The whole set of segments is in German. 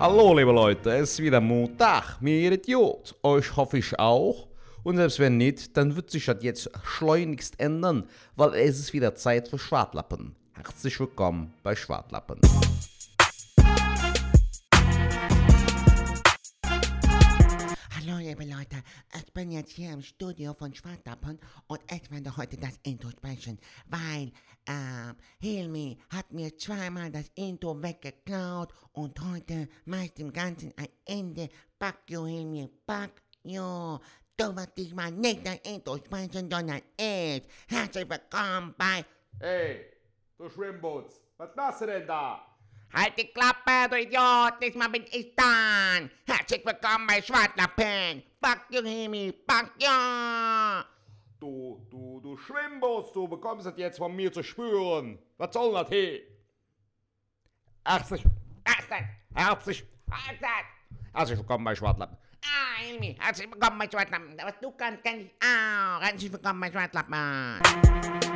Hallo liebe Leute, es ist wieder Montag, mir Idiot. Euch hoffe ich auch. Und selbst wenn nicht, dann wird sich das jetzt schleunigst ändern, weil es ist wieder Zeit für Schwartlappen. Herzlich willkommen bei Schwartlappen. Liebe Leute, ich bin jetzt hier im Studio von Schwartappen und ich werde heute das Intro sprechen, weil ähm, Hilmi hat mir zweimal das Intro weggeklaut und heute mache ich dem Ganzen ein Ende. Fuck you Hilmi, fuck you. Du wirst diesmal nicht das Intro sprechen, sondern ich. Herzlich willkommen bei... Hey, du Schwimmboots, was machst du denn da? Halt die Klappe, du Idiot, diesmal bin ich dran. Herzlich willkommen bei Schwartlappen. Fuck you Hilmi, fuck you. Du, du, du Schwimmboots, du bekommst das jetzt von mir zu spüren. Was soll das hier? Herzlich, herzlich, herzlich, herzlich, herzlich willkommen bei Schwartlappen. Ah, Hilmi, herzlich willkommen bei Schwartlappen. Was du kannst, kann ich auch. Herzlich willkommen bei Schwartlappen.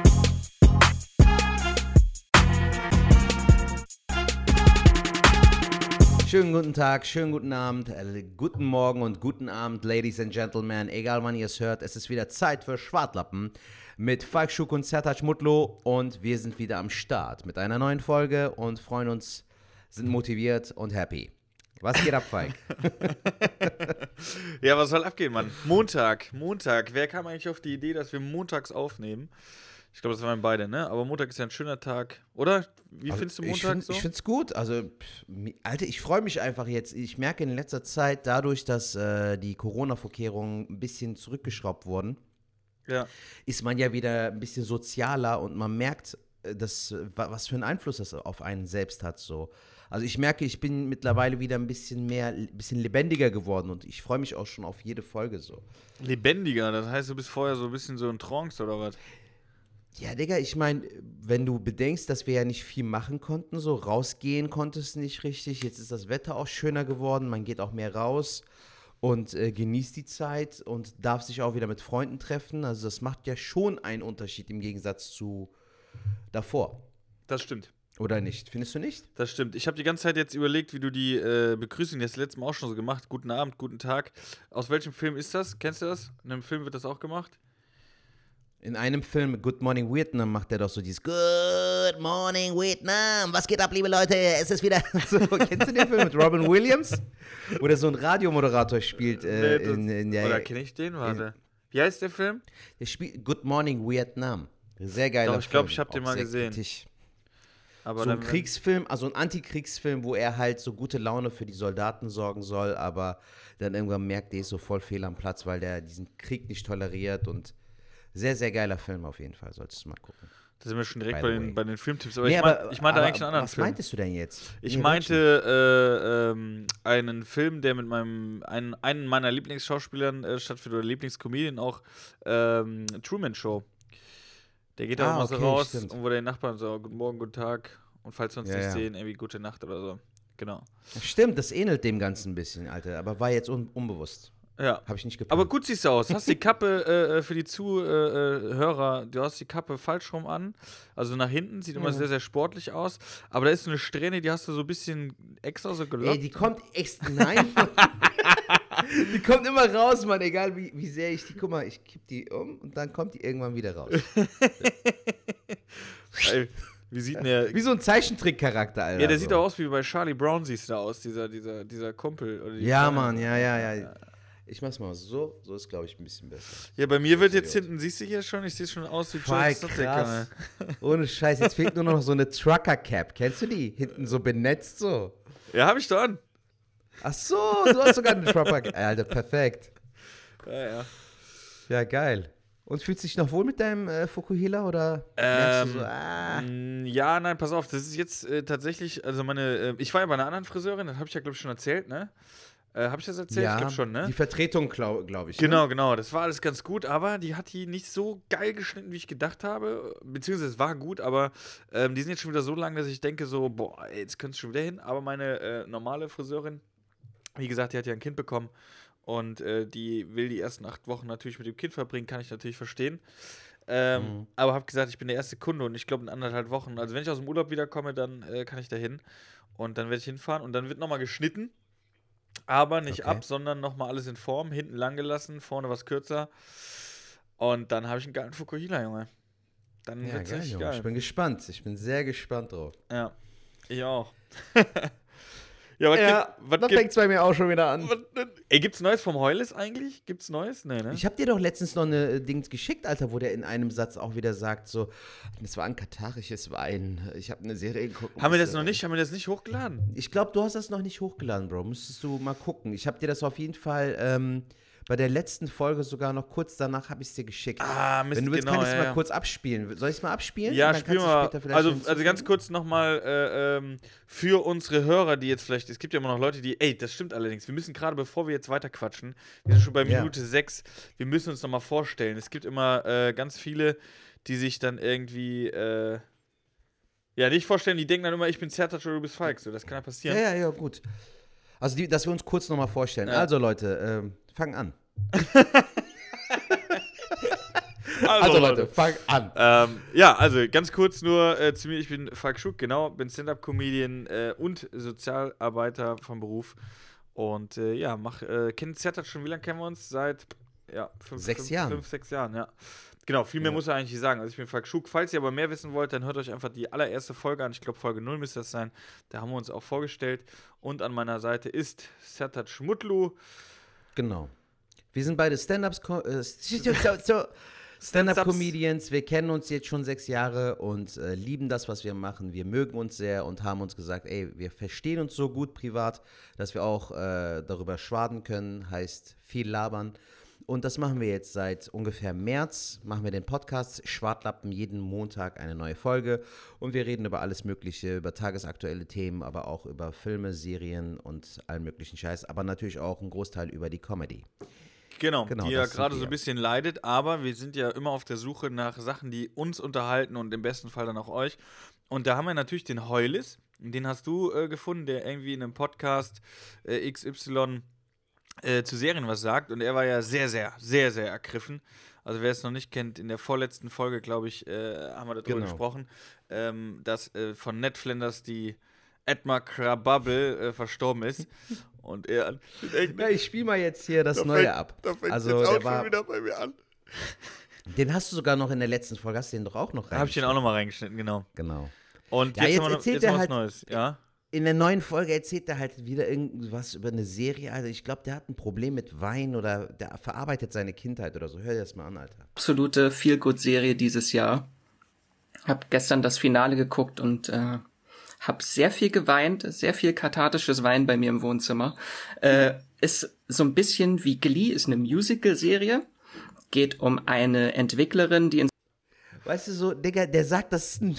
Schönen guten Tag, schönen guten Abend, äh, guten Morgen und guten Abend, Ladies and Gentlemen. Egal wann ihr es hört, es ist wieder Zeit für Schwartlappen mit Falk Schuk und Sertac Mutlo und wir sind wieder am Start mit einer neuen Folge und freuen uns, sind motiviert und happy. Was geht ab, Falk? Ja, was soll abgehen, Mann? Montag, Montag. Wer kam eigentlich auf die Idee, dass wir montags aufnehmen? Ich glaube, das waren beide, ne? Aber Montag ist ja ein schöner Tag, oder? Wie Also, findest du ich Montag find, so? Ich finde es gut. Also, pff, Alter, ich freue mich einfach jetzt. Ich merke in letzter Zeit, dadurch, dass äh, die Corona-Vorkehrungen ein bisschen zurückgeschraubt wurden, ja. ist man ja wieder ein bisschen sozialer und man merkt, äh, wa- was für einen Einfluss das auf einen selbst hat. So. Also ich merke, ich bin mittlerweile wieder ein bisschen mehr, ein bisschen lebendiger geworden und ich freue mich auch schon auf jede Folge so. Lebendiger, das heißt, du bist vorher so ein bisschen so in Trance oder was? Ja, Digga, ich meine, wenn du bedenkst, dass wir ja nicht viel machen konnten, so rausgehen konntest nicht richtig, jetzt ist das Wetter auch schöner geworden, man geht auch mehr raus und äh, genießt die Zeit und darf sich auch wieder mit Freunden treffen. Also das macht ja schon einen Unterschied im Gegensatz zu davor. Das stimmt. Oder nicht? Findest du nicht? Das stimmt. Ich habe die ganze Zeit jetzt überlegt, wie du die äh, Begrüßung, die hast du letztes Mal auch schon so gemacht. Guten Abend, guten Tag. Aus welchem Film ist das? Kennst du das? In einem Film wird das auch gemacht? In einem Film, Good Morning Vietnam, macht er doch so dieses Good Morning Vietnam. Was geht ab, liebe Leute? Es ist wieder. So, kennst du den Film mit Robin Williams? Wo der so ein Radiomoderator spielt. Äh, Nee, das- in, in der, oder kenne ich den? Warte. Wie heißt der Film? der spielt Good Morning Vietnam. Sehr geiler Doch, ich glaub, Film, ich hab den mal gesehen. kritisch. Aber so ein Kriegsfilm, also ein Antikriegsfilm, wo er halt so gute Laune für die Soldaten sorgen soll, aber dann irgendwann merkt, der ist so voll fehl am Platz, weil der diesen Krieg nicht toleriert und sehr, sehr geiler Film auf jeden Fall, solltest du mal gucken. Da sind wir schon direkt bei den, bei den Filmtipps. Aber Nee, ich, mein, ich meinte eigentlich einen anderen Was Film. meintest du denn jetzt? Ich Nee, meinte äh, ähm, einen Film, der mit meinem einen, einen meiner Lieblingsschauspielern äh, stattfindet oder Lieblingscomedian auch ähm, Truman Show. Der geht da Ah, immer so okay, raus stimmt. und wo der Nachbarn so guten Morgen, guten Tag und falls wir uns Ja, nicht ja. sehen, irgendwie gute Nacht oder so. Genau. Stimmt, das ähnelt dem Ganzen ein bisschen, Alter, aber war jetzt un unbewusst. Ja. Habe ich nicht geplant. Aber gut siehst du aus. Hast die Kappe äh, äh, für die Zuhörer, du hast die Kappe falsch rum an. Also nach hinten, sieht immer sehr, sehr sportlich aus. Aber da ist so eine Strähne, die hast du so ein bisschen extra so gelockt. Ey, die kommt echt. Nein. die kommt immer raus, Mann, egal wie, wie sehr ich die. Guck mal, ich kipp die um und dann kommt die irgendwann wieder raus. Ey, wie sieht denn der Wie so ein Zeichentrickcharakter, Alter. Ja, der sieht doch aus wie bei Charlie Brown, siehst du da aus, dieser, dieser, dieser Kumpel. Ja. Mann, ja, ja, ja. Ich mach's mal so. So ist, glaube ich, ein bisschen besser. Ja, bei mir wird jetzt hinten, siehst du hier schon, ich sehe schon aus wie Voll krass. Ohne Scheiß, jetzt fehlt nur noch so eine Trucker-Cap. Kennst du die? Hinten so benetzt so. Ja, hab ich doch an. Ach so, du hast sogar eine Trucker-Cap. Alter, perfekt. Ja, ja. Ja, geil. Und fühlst du dich noch wohl mit deinem äh, Fukuhila oder Ähm, so, ah, Mm, Ja, nein, pass auf, das ist jetzt äh, tatsächlich, also meine, äh, ich war ja bei einer anderen Friseurin, das habe ich ja, glaube ich, schon erzählt, ne? Äh, habe ich das erzählt? ich glaube schon, ne? Die Vertretung, glaube glaub ich. Ne? Genau, genau, das war alles ganz gut, aber die hat die nicht so geil geschnitten, wie ich gedacht habe. Beziehungsweise es war gut, aber ähm, die sind jetzt schon wieder so lang, dass ich denke so, boah, jetzt könnte es schon wieder hin. Aber meine äh, normale Friseurin, wie gesagt, die hat ja ein Kind bekommen und äh, die will die ersten acht Wochen natürlich mit dem Kind verbringen, kann ich natürlich verstehen. Ähm, Mhm. Aber habe gesagt, ich bin der erste Kunde und ich glaube in anderthalb Wochen. Also wenn ich aus dem Urlaub wiederkomme, dann äh, kann ich da hin. Und dann werde ich hinfahren und dann wird nochmal geschnitten. Aber nicht Okay. ab, sondern nochmal alles in Form. Hinten lang gelassen, vorne was kürzer. Und dann habe ich einen geilen Fukuhila, Junge. Dann Ja, wird's geil, Junge. geil. Ich bin gespannt. Ich bin sehr gespannt drauf. Ja, ich auch. ja, was Ja, gibt, was da fängt es bei mir auch schon wieder an. was, ey, gibt's Neues vom Heules eigentlich? Gibt's Neues? Nee, ne? Ich habe dir doch letztens noch eine äh, Dings geschickt, Alter, wo der in einem Satz auch wieder sagt, so, das war ein katarisches Wein. Ich habe eine Serie geguckt. haben wir das äh, noch nicht? Haben wir das nicht hochgeladen? Ich glaube, du hast das noch nicht hochgeladen, Bro. Müsstest du mal gucken. Ich habe dir das auf jeden Fall ähm, bei der letzten Folge sogar noch kurz danach habe ich es dir geschickt. Ah, Mist, Wenn du willst, genau, kann ich es ja, mal ja. kurz abspielen. Soll ich es mal abspielen? Ja, später vielleicht Also, hinzufügen? also ganz kurz nochmal äh, ähm, für unsere Hörer, die jetzt vielleicht, es gibt ja immer noch Leute, die, ey, das stimmt allerdings, wir müssen gerade, bevor wir jetzt weiter quatschen, wir sind schon bei Ja. Minute 6, wir müssen uns nochmal vorstellen. Es gibt immer äh, ganz viele, die sich dann irgendwie, äh, ja, nicht vorstellen, die denken dann immer, ich bin Zertac oder du bist Falk, so, das kann ja passieren. Ja, ja, ja, gut. Also, die, dass wir uns kurz nochmal vorstellen. Ja. Also, Leute, ähm, fang an. Also, Also, Leute, fang an. Ähm, ja, also ganz kurz nur äh, zu mir. Ich bin Falk Schuck, genau, bin Stand-Up-Comedian äh, und Sozialarbeiter vom Beruf. Und äh, ja, mach, äh, kennen Zertat schon, wie lange kennen wir uns? Seit ja, fünf, Sechs fünf, Jahren. Fünf, sechs Jahren, ja. Genau, viel mehr Ja. muss er eigentlich nicht sagen. Also ich bin Falk Schuck. Falls ihr aber mehr wissen wollt, dann hört euch einfach die allererste Folge an. Ich glaube, Folge 0 müsste das sein. Da haben wir uns auch vorgestellt. Und an meiner Seite ist Sertat Schmutlu. Genau. Wir sind beide Stand-Ups, äh, Stand-Up-Comedians. Wir kennen uns jetzt schon sechs Jahre und äh, lieben das, was wir machen. Wir mögen uns sehr und haben uns gesagt, ey, wir verstehen uns so gut privat, dass wir auch äh, darüber schwaden können. Heißt viel labern. Und das machen wir jetzt seit ungefähr März. Machen wir den Podcast Schwartlappen jeden Montag eine neue Folge. Und wir reden über alles Mögliche, über tagesaktuelle Themen, aber auch über Filme, Serien und allen möglichen Scheiß. Aber natürlich auch ein Großteil über die Comedy. Genau, Genau, die ja gerade so ein bisschen leidet, aber wir sind ja immer auf der Suche nach Sachen, die uns unterhalten und im besten Fall dann auch euch. Und da haben wir natürlich den Heulis, den hast du äh, gefunden, der irgendwie in einem Podcast äh, XY äh, zu Serien was sagt. Und er war ja sehr, sehr, sehr, sehr ergriffen. Also wer es noch nicht kennt, in der vorletzten Folge, glaube ich, äh, haben wir darüber Genau. gesprochen, ähm, dass äh, von Ned Flanders die Edmar Krababel äh, verstorben ist. Und er Ja, ich spiele mal jetzt hier das Da Neue fängt- ab. da fängt Also, jetzt der auch war- schon wieder bei mir an. Den hast du sogar noch in der letzten Folge, hast du den doch auch noch rein. Da habe ich den auch nochmal reingeschnitten, genau. Genau. Und Ja, jetzt, jetzt haben wir noch, erzählt jetzt er noch was halt- Neues, ja? In der neuen Folge erzählt er halt wieder irgendwas über eine Serie. Also ich glaube, der hat ein Problem mit Wein oder der verarbeitet seine Kindheit oder so. Hör dir das mal an, Alter. absolute Feel-Good-Serie dieses Jahr. Hab gestern das Finale geguckt und äh, hab sehr viel geweint, sehr viel kathartisches Wein bei mir im Wohnzimmer. Äh, ist so ein bisschen wie Glee, ist eine Musical-Serie. Geht um eine Entwicklerin, die in Weißt du so, Digga, der sagt, das ist ein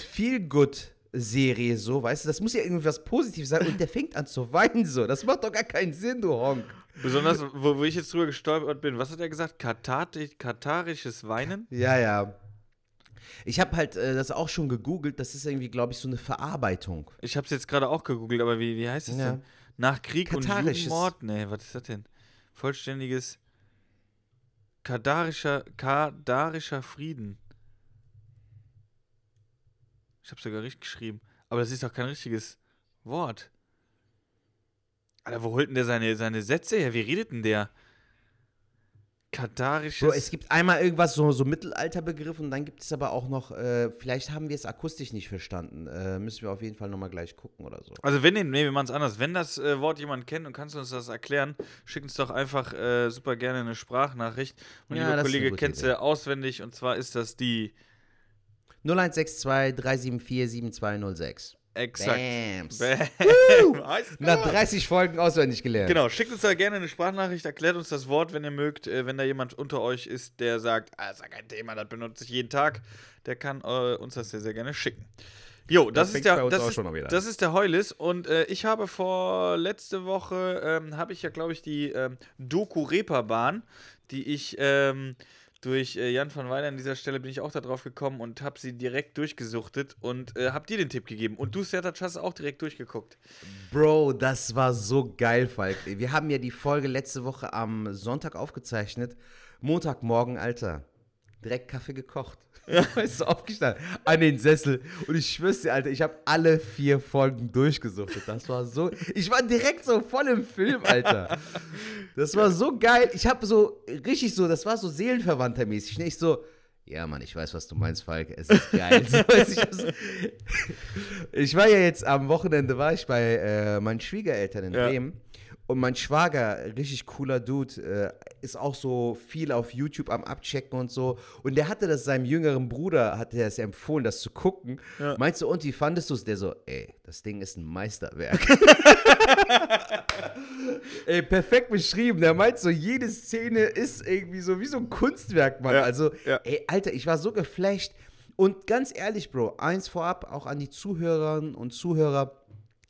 Feel-Good-Serie so, weißt du, das muss ja irgendwas Positives sein und der fängt an zu weinen so. Das macht doch gar keinen Sinn, du Honk. Besonders, wo, wo ich jetzt drüber gestolpert bin. Was hat er gesagt? Kathati katharisches Weinen? Ja, ja. Ich habe halt äh, das auch schon gegoogelt. Das ist irgendwie, glaube ich, so eine Verarbeitung. Ich habe es jetzt gerade auch gegoogelt, aber wie, wie heißt es Ja. denn? Nach Krieg und. Judenmord? Nee, was ist das denn? Vollständiges kadarischer, kadarischer Frieden. Ich habe sogar richtig geschrieben. Aber das ist doch kein richtiges Wort. Alter, wo holt denn der seine, seine Sätze her? Wie redet denn der? Kadarisches. Bro, es gibt einmal irgendwas, so, so Mittelalterbegriff und dann gibt es aber auch noch, äh, vielleicht haben wir es akustisch nicht verstanden. Äh, müssen wir auf jeden Fall nochmal gleich gucken oder so. Also wenn den, nee, wir machen es anders. Wenn das äh, Wort jemand kennt und kannst du uns das erklären, schick uns doch einfach äh, super gerne eine Sprachnachricht. Mein Ja, lieber Kollege gute kennt sie auswendig und zwar ist das die 0162 374 7206. exakt. Bams. Nach gut. 30 Folgen auswendig gelernt. Genau, schickt uns da gerne eine Sprachnachricht, erklärt uns das Wort, wenn ihr mögt. Äh, wenn da jemand unter euch ist, der sagt, ah, ist ja kein Thema, das benutze ich jeden Tag, der kann äh, uns das sehr, sehr gerne schicken. Jo, das, ist fängt's bei der, das, ist, das ist der Heulis und äh, ich habe vor letzte Woche, ähm, habe ich ja, glaube ich, die ähm, Doku-Reeperbahn, die ich ähm, durch äh, Jan van Weiler an dieser Stelle bin ich auch da drauf gekommen und habe sie direkt durchgesuchtet und äh, habe dir den Tipp gegeben. Und du, Sertac, hast auch direkt durchgeguckt. Bro, das war so geil, Falk. Wir haben ja die Folge letzte Woche am Sonntag aufgezeichnet. Montagmorgen, Alter. direkt Kaffee gekocht. Ist so aufgestanden, an den Sessel. Und ich schwör's dir, Alter, ich habe alle vier Folgen durchgesuchtet. Das war so. Ich war direkt so voll im Film, Alter. Das war so geil. Ich habe so richtig so, das war so seelenverwandtermäßig. Nicht so. Ja, Mann, ich weiß, was du meinst, Falk. Es ist geil. Ich war ja jetzt am Wochenende war ich bei äh, meinen Schwiegereltern in Ja. Bremen. Und mein Schwager, richtig cooler Dude, äh, ist auch so viel auf YouTube am Abchecken und so. Und der hatte das seinem jüngeren Bruder, hatte er es empfohlen, das zu gucken. Meinst du, und wie fandest du es? Der so, ey, das Ding ist ein Meisterwerk. ey, perfekt beschrieben. Der meint so, jede Szene ist irgendwie so wie so ein Kunstwerk, Mann. Ja, Also, ja. ey, Alter, ich war so geflasht. Und ganz ehrlich, Bro, eins vorab, auch an die Zuhörerinnen und Zuhörer.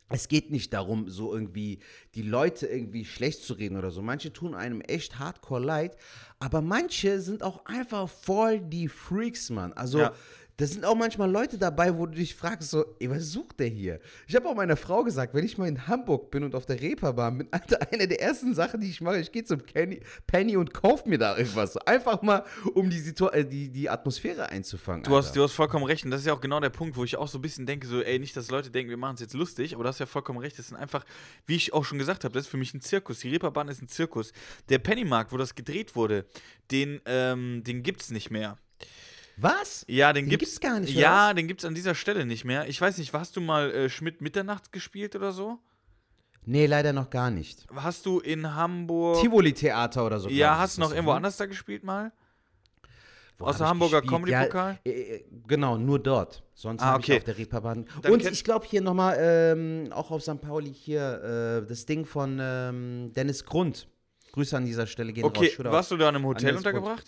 Es geht nicht darum, so irgendwie die Leute irgendwie schlecht zu reden oder so. Manche tun einem echt hardcore leid, aber manche sind auch einfach voll die Freaks, Mann. Also, Ja. Da sind auch manchmal Leute dabei, wo du dich fragst, so, ey, was sucht der hier? Ich habe auch meiner Frau gesagt, wenn ich mal in Hamburg bin und auf der Reeperbahn bin, Alter, eine der ersten Sachen, die ich mache, ich gehe zum Kenny, Penny und kauf mir da irgendwas. Einfach mal, um die, Situ äh, die, die Atmosphäre einzufangen. Du hast, du hast vollkommen recht. Und das ist ja auch genau der Punkt, wo ich auch so ein bisschen denke, so, ey, nicht, dass Leute denken, wir machen es jetzt lustig, aber du hast ja vollkommen recht. Das sind einfach, wie ich auch schon gesagt habe, das ist für mich ein Zirkus. Die Reeperbahn ist ein Zirkus. Der Pennymarkt, wo das gedreht wurde, den, ähm, den gibt's nicht mehr. Was? Ja, den, Den gibt's, gibt's gar nicht, oder Ja, den gibt's an dieser Stelle nicht mehr. Ich weiß nicht, hast du mal äh, Schmidt Mitternacht gespielt oder so? Nee, leider noch gar nicht. Hast du in Hamburg. Tivoli-Theater oder so. ja, hast du noch irgendwo anders da gespielt mal? Wo Aus Hamburger? Comedy-Pokal? Ja, äh, äh, genau, nur dort. Sonst Ah, habe okay. ich auf der Reeperbahn. Dann Und ich glaube hier nochmal, ähm, auch auf St. Pauli hier, äh, das Ding von ähm, Dennis Grund. Grüße an dieser Stelle gehen Okay, raus. Shoutout. warst du da in einem Hotel Dennis Grund.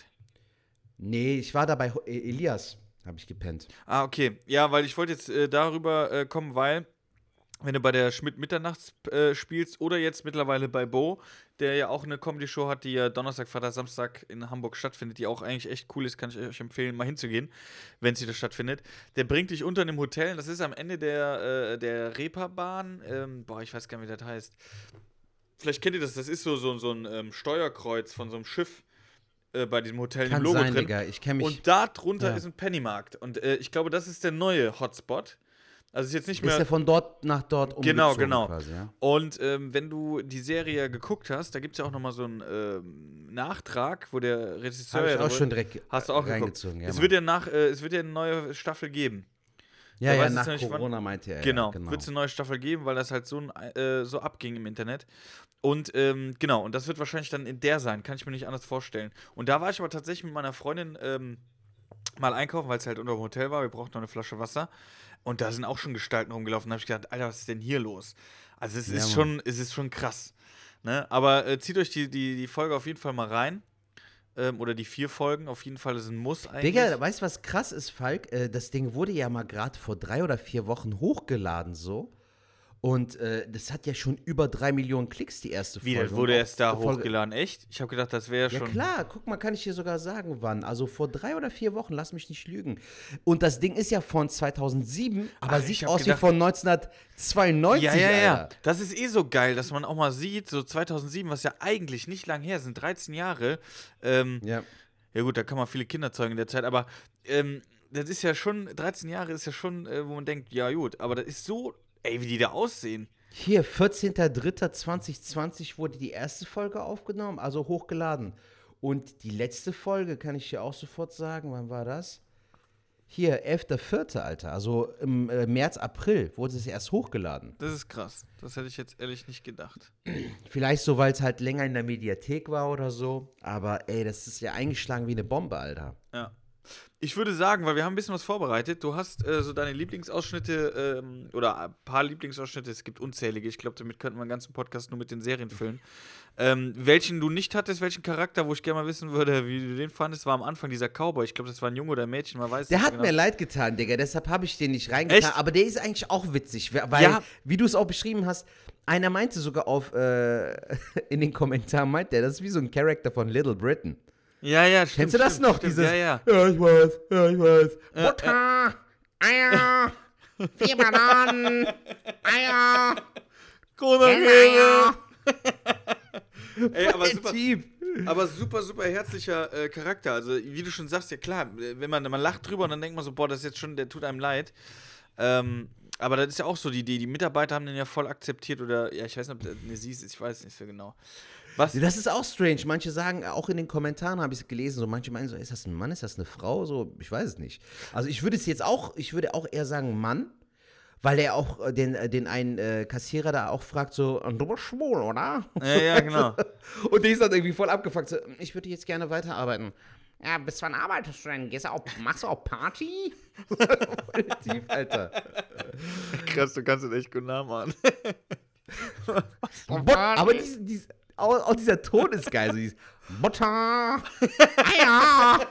Nee, ich war da bei E- Elias, habe ich gepennt. Ah, okay. Ja, weil ich wollte jetzt äh, darüber äh, kommen, weil wenn du bei der Schmidt Mitternachts äh, spielst oder jetzt mittlerweile bei Bo, der ja auch eine Comedy-Show hat, die ja Donnerstag, Freitag, Samstag in Hamburg stattfindet, die auch eigentlich echt cool ist, kann ich euch empfehlen, mal hinzugehen, wenn sie da stattfindet. Der bringt dich unter einem Hotel, das ist am Ende der, äh, der Reeperbahn, ähm, boah, ich weiß gar nicht, wie das heißt. Vielleicht kennt ihr das, das ist so, so, so ein ähm, Steuerkreuz von so einem Schiff äh, bei diesem Hotel im Kann Logo sein, drin. Digga. Ich kenne mich. Und da drunter Ja. ist ein Pennymarkt. Und äh, ich glaube, das ist der neue Hotspot. Also ist jetzt nicht ist mehr. er von dort nach dort Genau, umgezogen genau. Quasi, ja? Und ähm, wenn du die Serie geguckt hast, da gibt es ja auch nochmal so einen ähm, Nachtrag, wo der Regisseur. Habe ich ja auch darüber- schon direkt Hast du auch geguckt? reingezogen. Ja, es, wird ja nach, äh, es wird ja eine neue Staffel geben. Ja, ja, nach nicht, wann- Corona meinte er. Genau, ja, genau. wird es eine neue Staffel geben, weil das halt so, ein, äh, so abging im Internet. Und ähm, genau, und das wird wahrscheinlich dann in der sein, kann ich mir nicht anders vorstellen. Und da war ich aber tatsächlich mit meiner Freundin ähm, mal einkaufen, weil es halt unter dem Hotel war. Wir brauchten noch eine Flasche Wasser. Und da sind auch schon Gestalten rumgelaufen. Da habe ich gedacht, Alter, was ist denn hier los? Also es Ja, ist Mann. schon, es ist schon krass. Ne? Aber äh, zieht euch die, die, die Folge auf jeden Fall mal rein. Ähm, oder die vier Folgen, auf jeden Fall, ist ein Muss eigentlich. Digga, weißt du, was krass ist, Falk? Äh, das Ding wurde ja mal gerade vor drei oder vier Wochen hochgeladen, so. Und äh, das hat ja schon über drei Millionen Klicks, die erste Wie, Folge. das wurde erst da hochgeladen? Echt? Ich habe gedacht, das wäre Ja schon. klar, guck mal, kann ich dir sogar sagen, wann. Also vor drei oder vier Wochen, lass mich nicht lügen. Und das Ding ist ja von 2007, aber Ach, sieht aus gedacht- wie von 1992, Ja, ja, ja. Alter. Das ist eh so geil, dass man auch mal sieht, so 2007, was ja eigentlich nicht lang her sind, 13 Jahre. Ähm, Ja. ja gut, da kann man viele Kinder zeugen in der Zeit, aber ähm, das ist ja schon, 13 Jahre ist ja schon, äh, wo man denkt, ja gut, aber das ist so, ey, wie die da aussehen. Hier, 14.03.2020 wurde die erste Folge aufgenommen, also hochgeladen. Und die letzte Folge, kann ich dir auch sofort sagen, wann war das? Hier, 11.04., Alter. Also im äh, März, April wurde es erst hochgeladen. Das ist krass. Das hätte ich jetzt ehrlich nicht gedacht. Vielleicht so, weil es halt länger in der Mediathek war oder so. Aber ey, das ist ja eingeschlagen wie eine Bombe, Alter. Ja. Ich würde sagen, weil wir haben ein bisschen was vorbereitet. Du hast äh, so deine Lieblingsausschnitte ähm, oder ein paar Lieblingsausschnitte. Es gibt unzählige. Ich glaube, damit könnten wir einen ganzen Podcast nur mit den Serien füllen. Ähm, welchen du nicht hattest, welchen Charakter, wo ich gerne mal wissen würde, wie du den fandest, war am Anfang dieser Cowboy. Ich glaube, das war ein Junge oder ein Mädchen, man weiß Der nicht hat genau. mir leid getan, Digga. Deshalb habe ich den nicht reingetan. Echt? Aber der ist eigentlich auch witzig. Weil, Ja. wie du es auch beschrieben hast, einer meinte sogar auf, äh, in den Kommentaren, meint der, das ist wie so ein Charakter von Little Britain. Ja, ja, stimmt. Kennst du das stimmt, noch? Stimmt. Dieses, Ja, ja. ja, ich weiß, ja, ich weiß. Butter, Eier, vier Bananen, Eier, Eier. Ey, aber super, Typ. aber super, super herzlicher äh, Charakter. Also, wie du schon sagst, ja klar, wenn man, man lacht drüber und dann denkt man so, boah, das ist jetzt schon, der tut einem leid. Ähm, aber das ist ja auch so, die, die, die Mitarbeiter haben den ja voll akzeptiert oder, ja, ich weiß nicht, ob das eine sie ist, ich weiß nicht so genau. Was? Das ist auch strange. Manche sagen, auch in den Kommentaren habe ich es gelesen, so manche meinen so, ist das ein Mann, ist das eine Frau? So, ich weiß es nicht. Also ich würde es jetzt auch, ich würde auch eher sagen Mann, weil er auch äh, den, äh, den einen äh, Kassierer da auch fragt, so, du bist schwul, oder? Ja, ja, genau. Und der ist dann irgendwie voll abgefuckt, so, ich würde jetzt gerne weiterarbeiten. Ja, bis wann arbeitest du denn? Gehst du auch, machst du auch Party? Voll tief, Alter. Krass, du kannst den echt gut nachmachen. Aber dies, dies, auch, auch dieser Ton ist geil. So dieses Butter, Eier!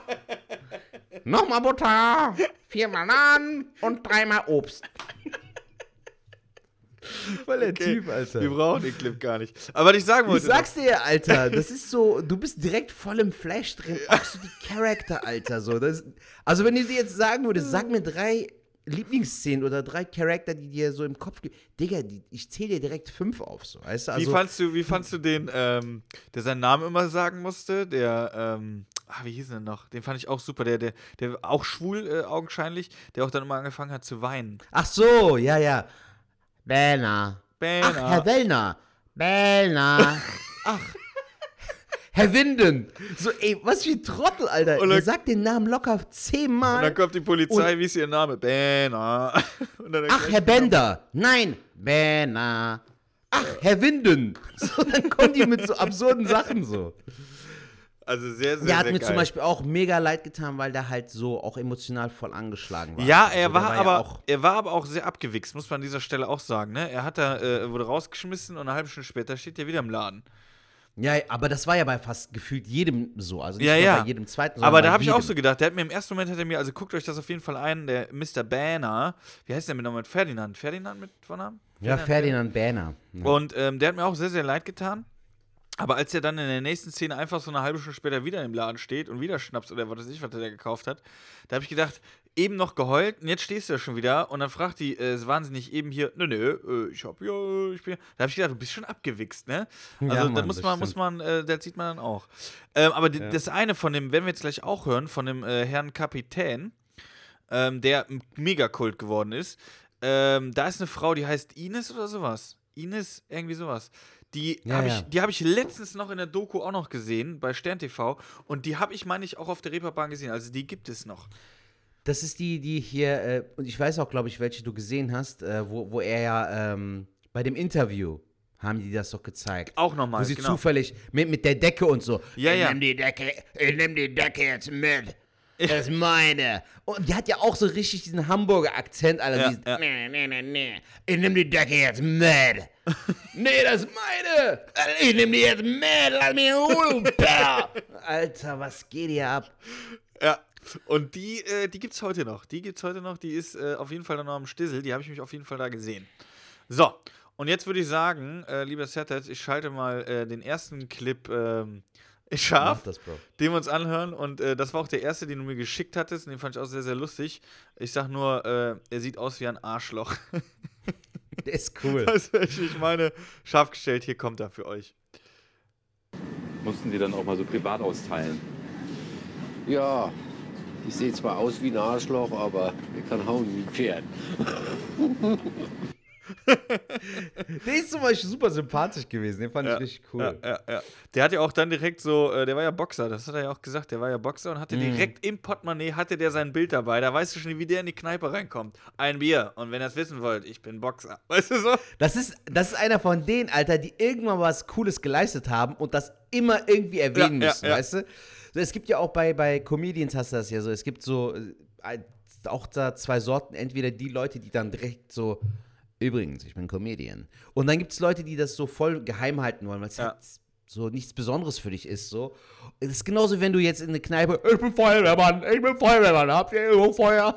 Nochmal Butter, vier Bananen und dreimal Obst. voll der Okay, Typ, Alter. Wir brauchen den Clip gar nicht. Aber was ich sagen Ich wollte. sag's dir, Alter, das ist so, du bist direkt voll im Flash drin. Auch so die Charakter, Alter, so. Das, also, wenn ich dir jetzt sagen würde, sag mir drei Lieblingsszenen oder drei Charakter, die dir so im Kopf. Digga, die, ich zähle dir direkt fünf auf, so. Weißt du, Wie also. fandst du, wie fandst du den, ähm, der seinen Namen immer sagen musste? Der, ähm, ah, wie hieß er denn noch? Den fand ich auch super. Der, der, der auch schwul, äh, augenscheinlich, der auch dann immer angefangen hat zu weinen. Ach so, ja, ja. Bellner. Ach, Banner. Herr Wellner. Bellner. Ach. Herr Winden. So, ey, was für ein Trottel, Alter. Und dann- sagt den Namen locker Und zehnmal. dann kommt die Polizei, wie ist ihr Name? Und dann Ach, Herr Bender. Nein, Benner. Ach, Herr Winden. So, dann kommen die mit so absurden Sachen so. Also sehr, sehr, Der hat sehr mir geil. zum Beispiel auch mega leid getan, weil der halt so auch emotional voll angeschlagen war. Ja, Also er der war, ja aber, auch, er war aber auch sehr abgewichst, muss man an dieser Stelle auch sagen. Ne? Er hat da, äh, wurde rausgeschmissen und eine halbe Stunde später steht er wieder im Laden. Ja, aber das war ja bei fast gefühlt jedem so. Also nicht Ja, ja. bei jedem zweiten, sondern Aber da habe ich auch so gedacht, der hat mir im ersten Moment hat er mir, also guckt euch das auf jeden Fall ein, der Mr. Banner, wie heißt der mit Namen? Ferdinand. Ferdinand mit Vornamen? Ja, Ferdinand Berner. Und ähm, der hat mir auch sehr, sehr leid getan. Aber als er dann in der nächsten Szene einfach so eine halbe Stunde später wieder im Laden steht und wieder Schnaps oder was weiß ich, was er da gekauft hat, da habe ich gedacht, eben noch geheult und jetzt stehst du ja schon wieder und dann fragt die, äh, waren sie nicht eben hier, nö, nö, äh, ich hab, ja, ich bin, da habe ich gedacht, du bist schon abgewichst, ne? Also Ja, Mann, muss man, muss man, äh, das sieht man dann auch. Ähm, aber die, das eine von dem, werden wir jetzt gleich auch hören, von dem äh, Herrn Kapitän, ähm, der m- Megakult geworden ist, ähm, da ist eine Frau, die heißt Ines oder sowas. Ines, irgendwie sowas. Die Ja, habe ja. ich, die hab ich letztens noch in der Doku auch noch gesehen, bei Stern TV. Und die habe ich, meine ich, auch auf der Reeperbahn gesehen. Also die gibt es noch. Das ist die, die hier, äh, und ich weiß auch, glaube ich, welche du gesehen hast, äh, wo, wo er ja ähm, bei dem Interview haben die das doch gezeigt. Auch nochmal, Wo sie genau. zufällig mit, mit der Decke und so. Ja, Ich ja. nimm die Decke, ich nimm die Decke jetzt mit. Das ist meine. Und die hat ja auch so richtig diesen Hamburger Akzent, Alter. Ja, diesen- ja. Nee, nee, nee, nee. Ich nimm die Decke jetzt mit. Nee, das ist meine! Ich nimm die jetzt mit. Lass mich in Ruhe. Alter, was geht hier ab? Ja. Und die, äh, die gibt es heute noch. Die gibt es heute noch. Die ist äh, auf jeden Fall dann noch am Stissel. Die habe ich mich auf jeden Fall da gesehen. So. Und jetzt würde ich sagen, äh, lieber Sertet, ich schalte mal äh, den ersten Clip ähm, scharf. Das, Bro. den wir uns anhören. Und äh, das war auch der erste, den du mir geschickt hattest. Und den fand ich auch sehr, sehr lustig. Ich sag nur, äh, er sieht aus wie ein Arschloch. Der ist cool. also, ich, ich meine, scharf gestellt, hier kommt er für euch. Mussten die dann auch mal so privat austeilen? Ja, ich sehe zwar aus wie ein Arschloch, aber ich kann hauen wie ein Pferd. Der ist zum Beispiel super sympathisch gewesen. Den fand ich richtig cool. Ja, ja, ja. Der hat ja auch dann direkt so, äh, der war ja Boxer, das hat er ja auch gesagt, der war ja Boxer und hatte Mhm. direkt im Portemonnaie, hatte der sein Bild dabei. Da weißt du schon, wie der in die Kneipe reinkommt. Ein Bier. Und wenn ihr es wissen wollt, ich bin Boxer. Weißt du so? Das ist, das ist einer von denen, Alter, die irgendwann was Cooles geleistet haben und das immer irgendwie erwähnen Ja, ja, müssen, ja. weißt du? So, es gibt ja auch bei, bei Comedians hast du das ja so, es gibt so äh, auch da zwei Sorten, entweder die Leute, die dann direkt so, übrigens, ich bin Comedian. Und dann gibt es Leute, die das so voll geheim halten wollen, weil es Ja. halt so nichts Besonderes für dich ist, so. Es ist genauso, wenn du jetzt in eine Kneipe, ich bin Feuerwehrmann, ich bin Feuerwehrmann, habt ihr irgendwo Feuer?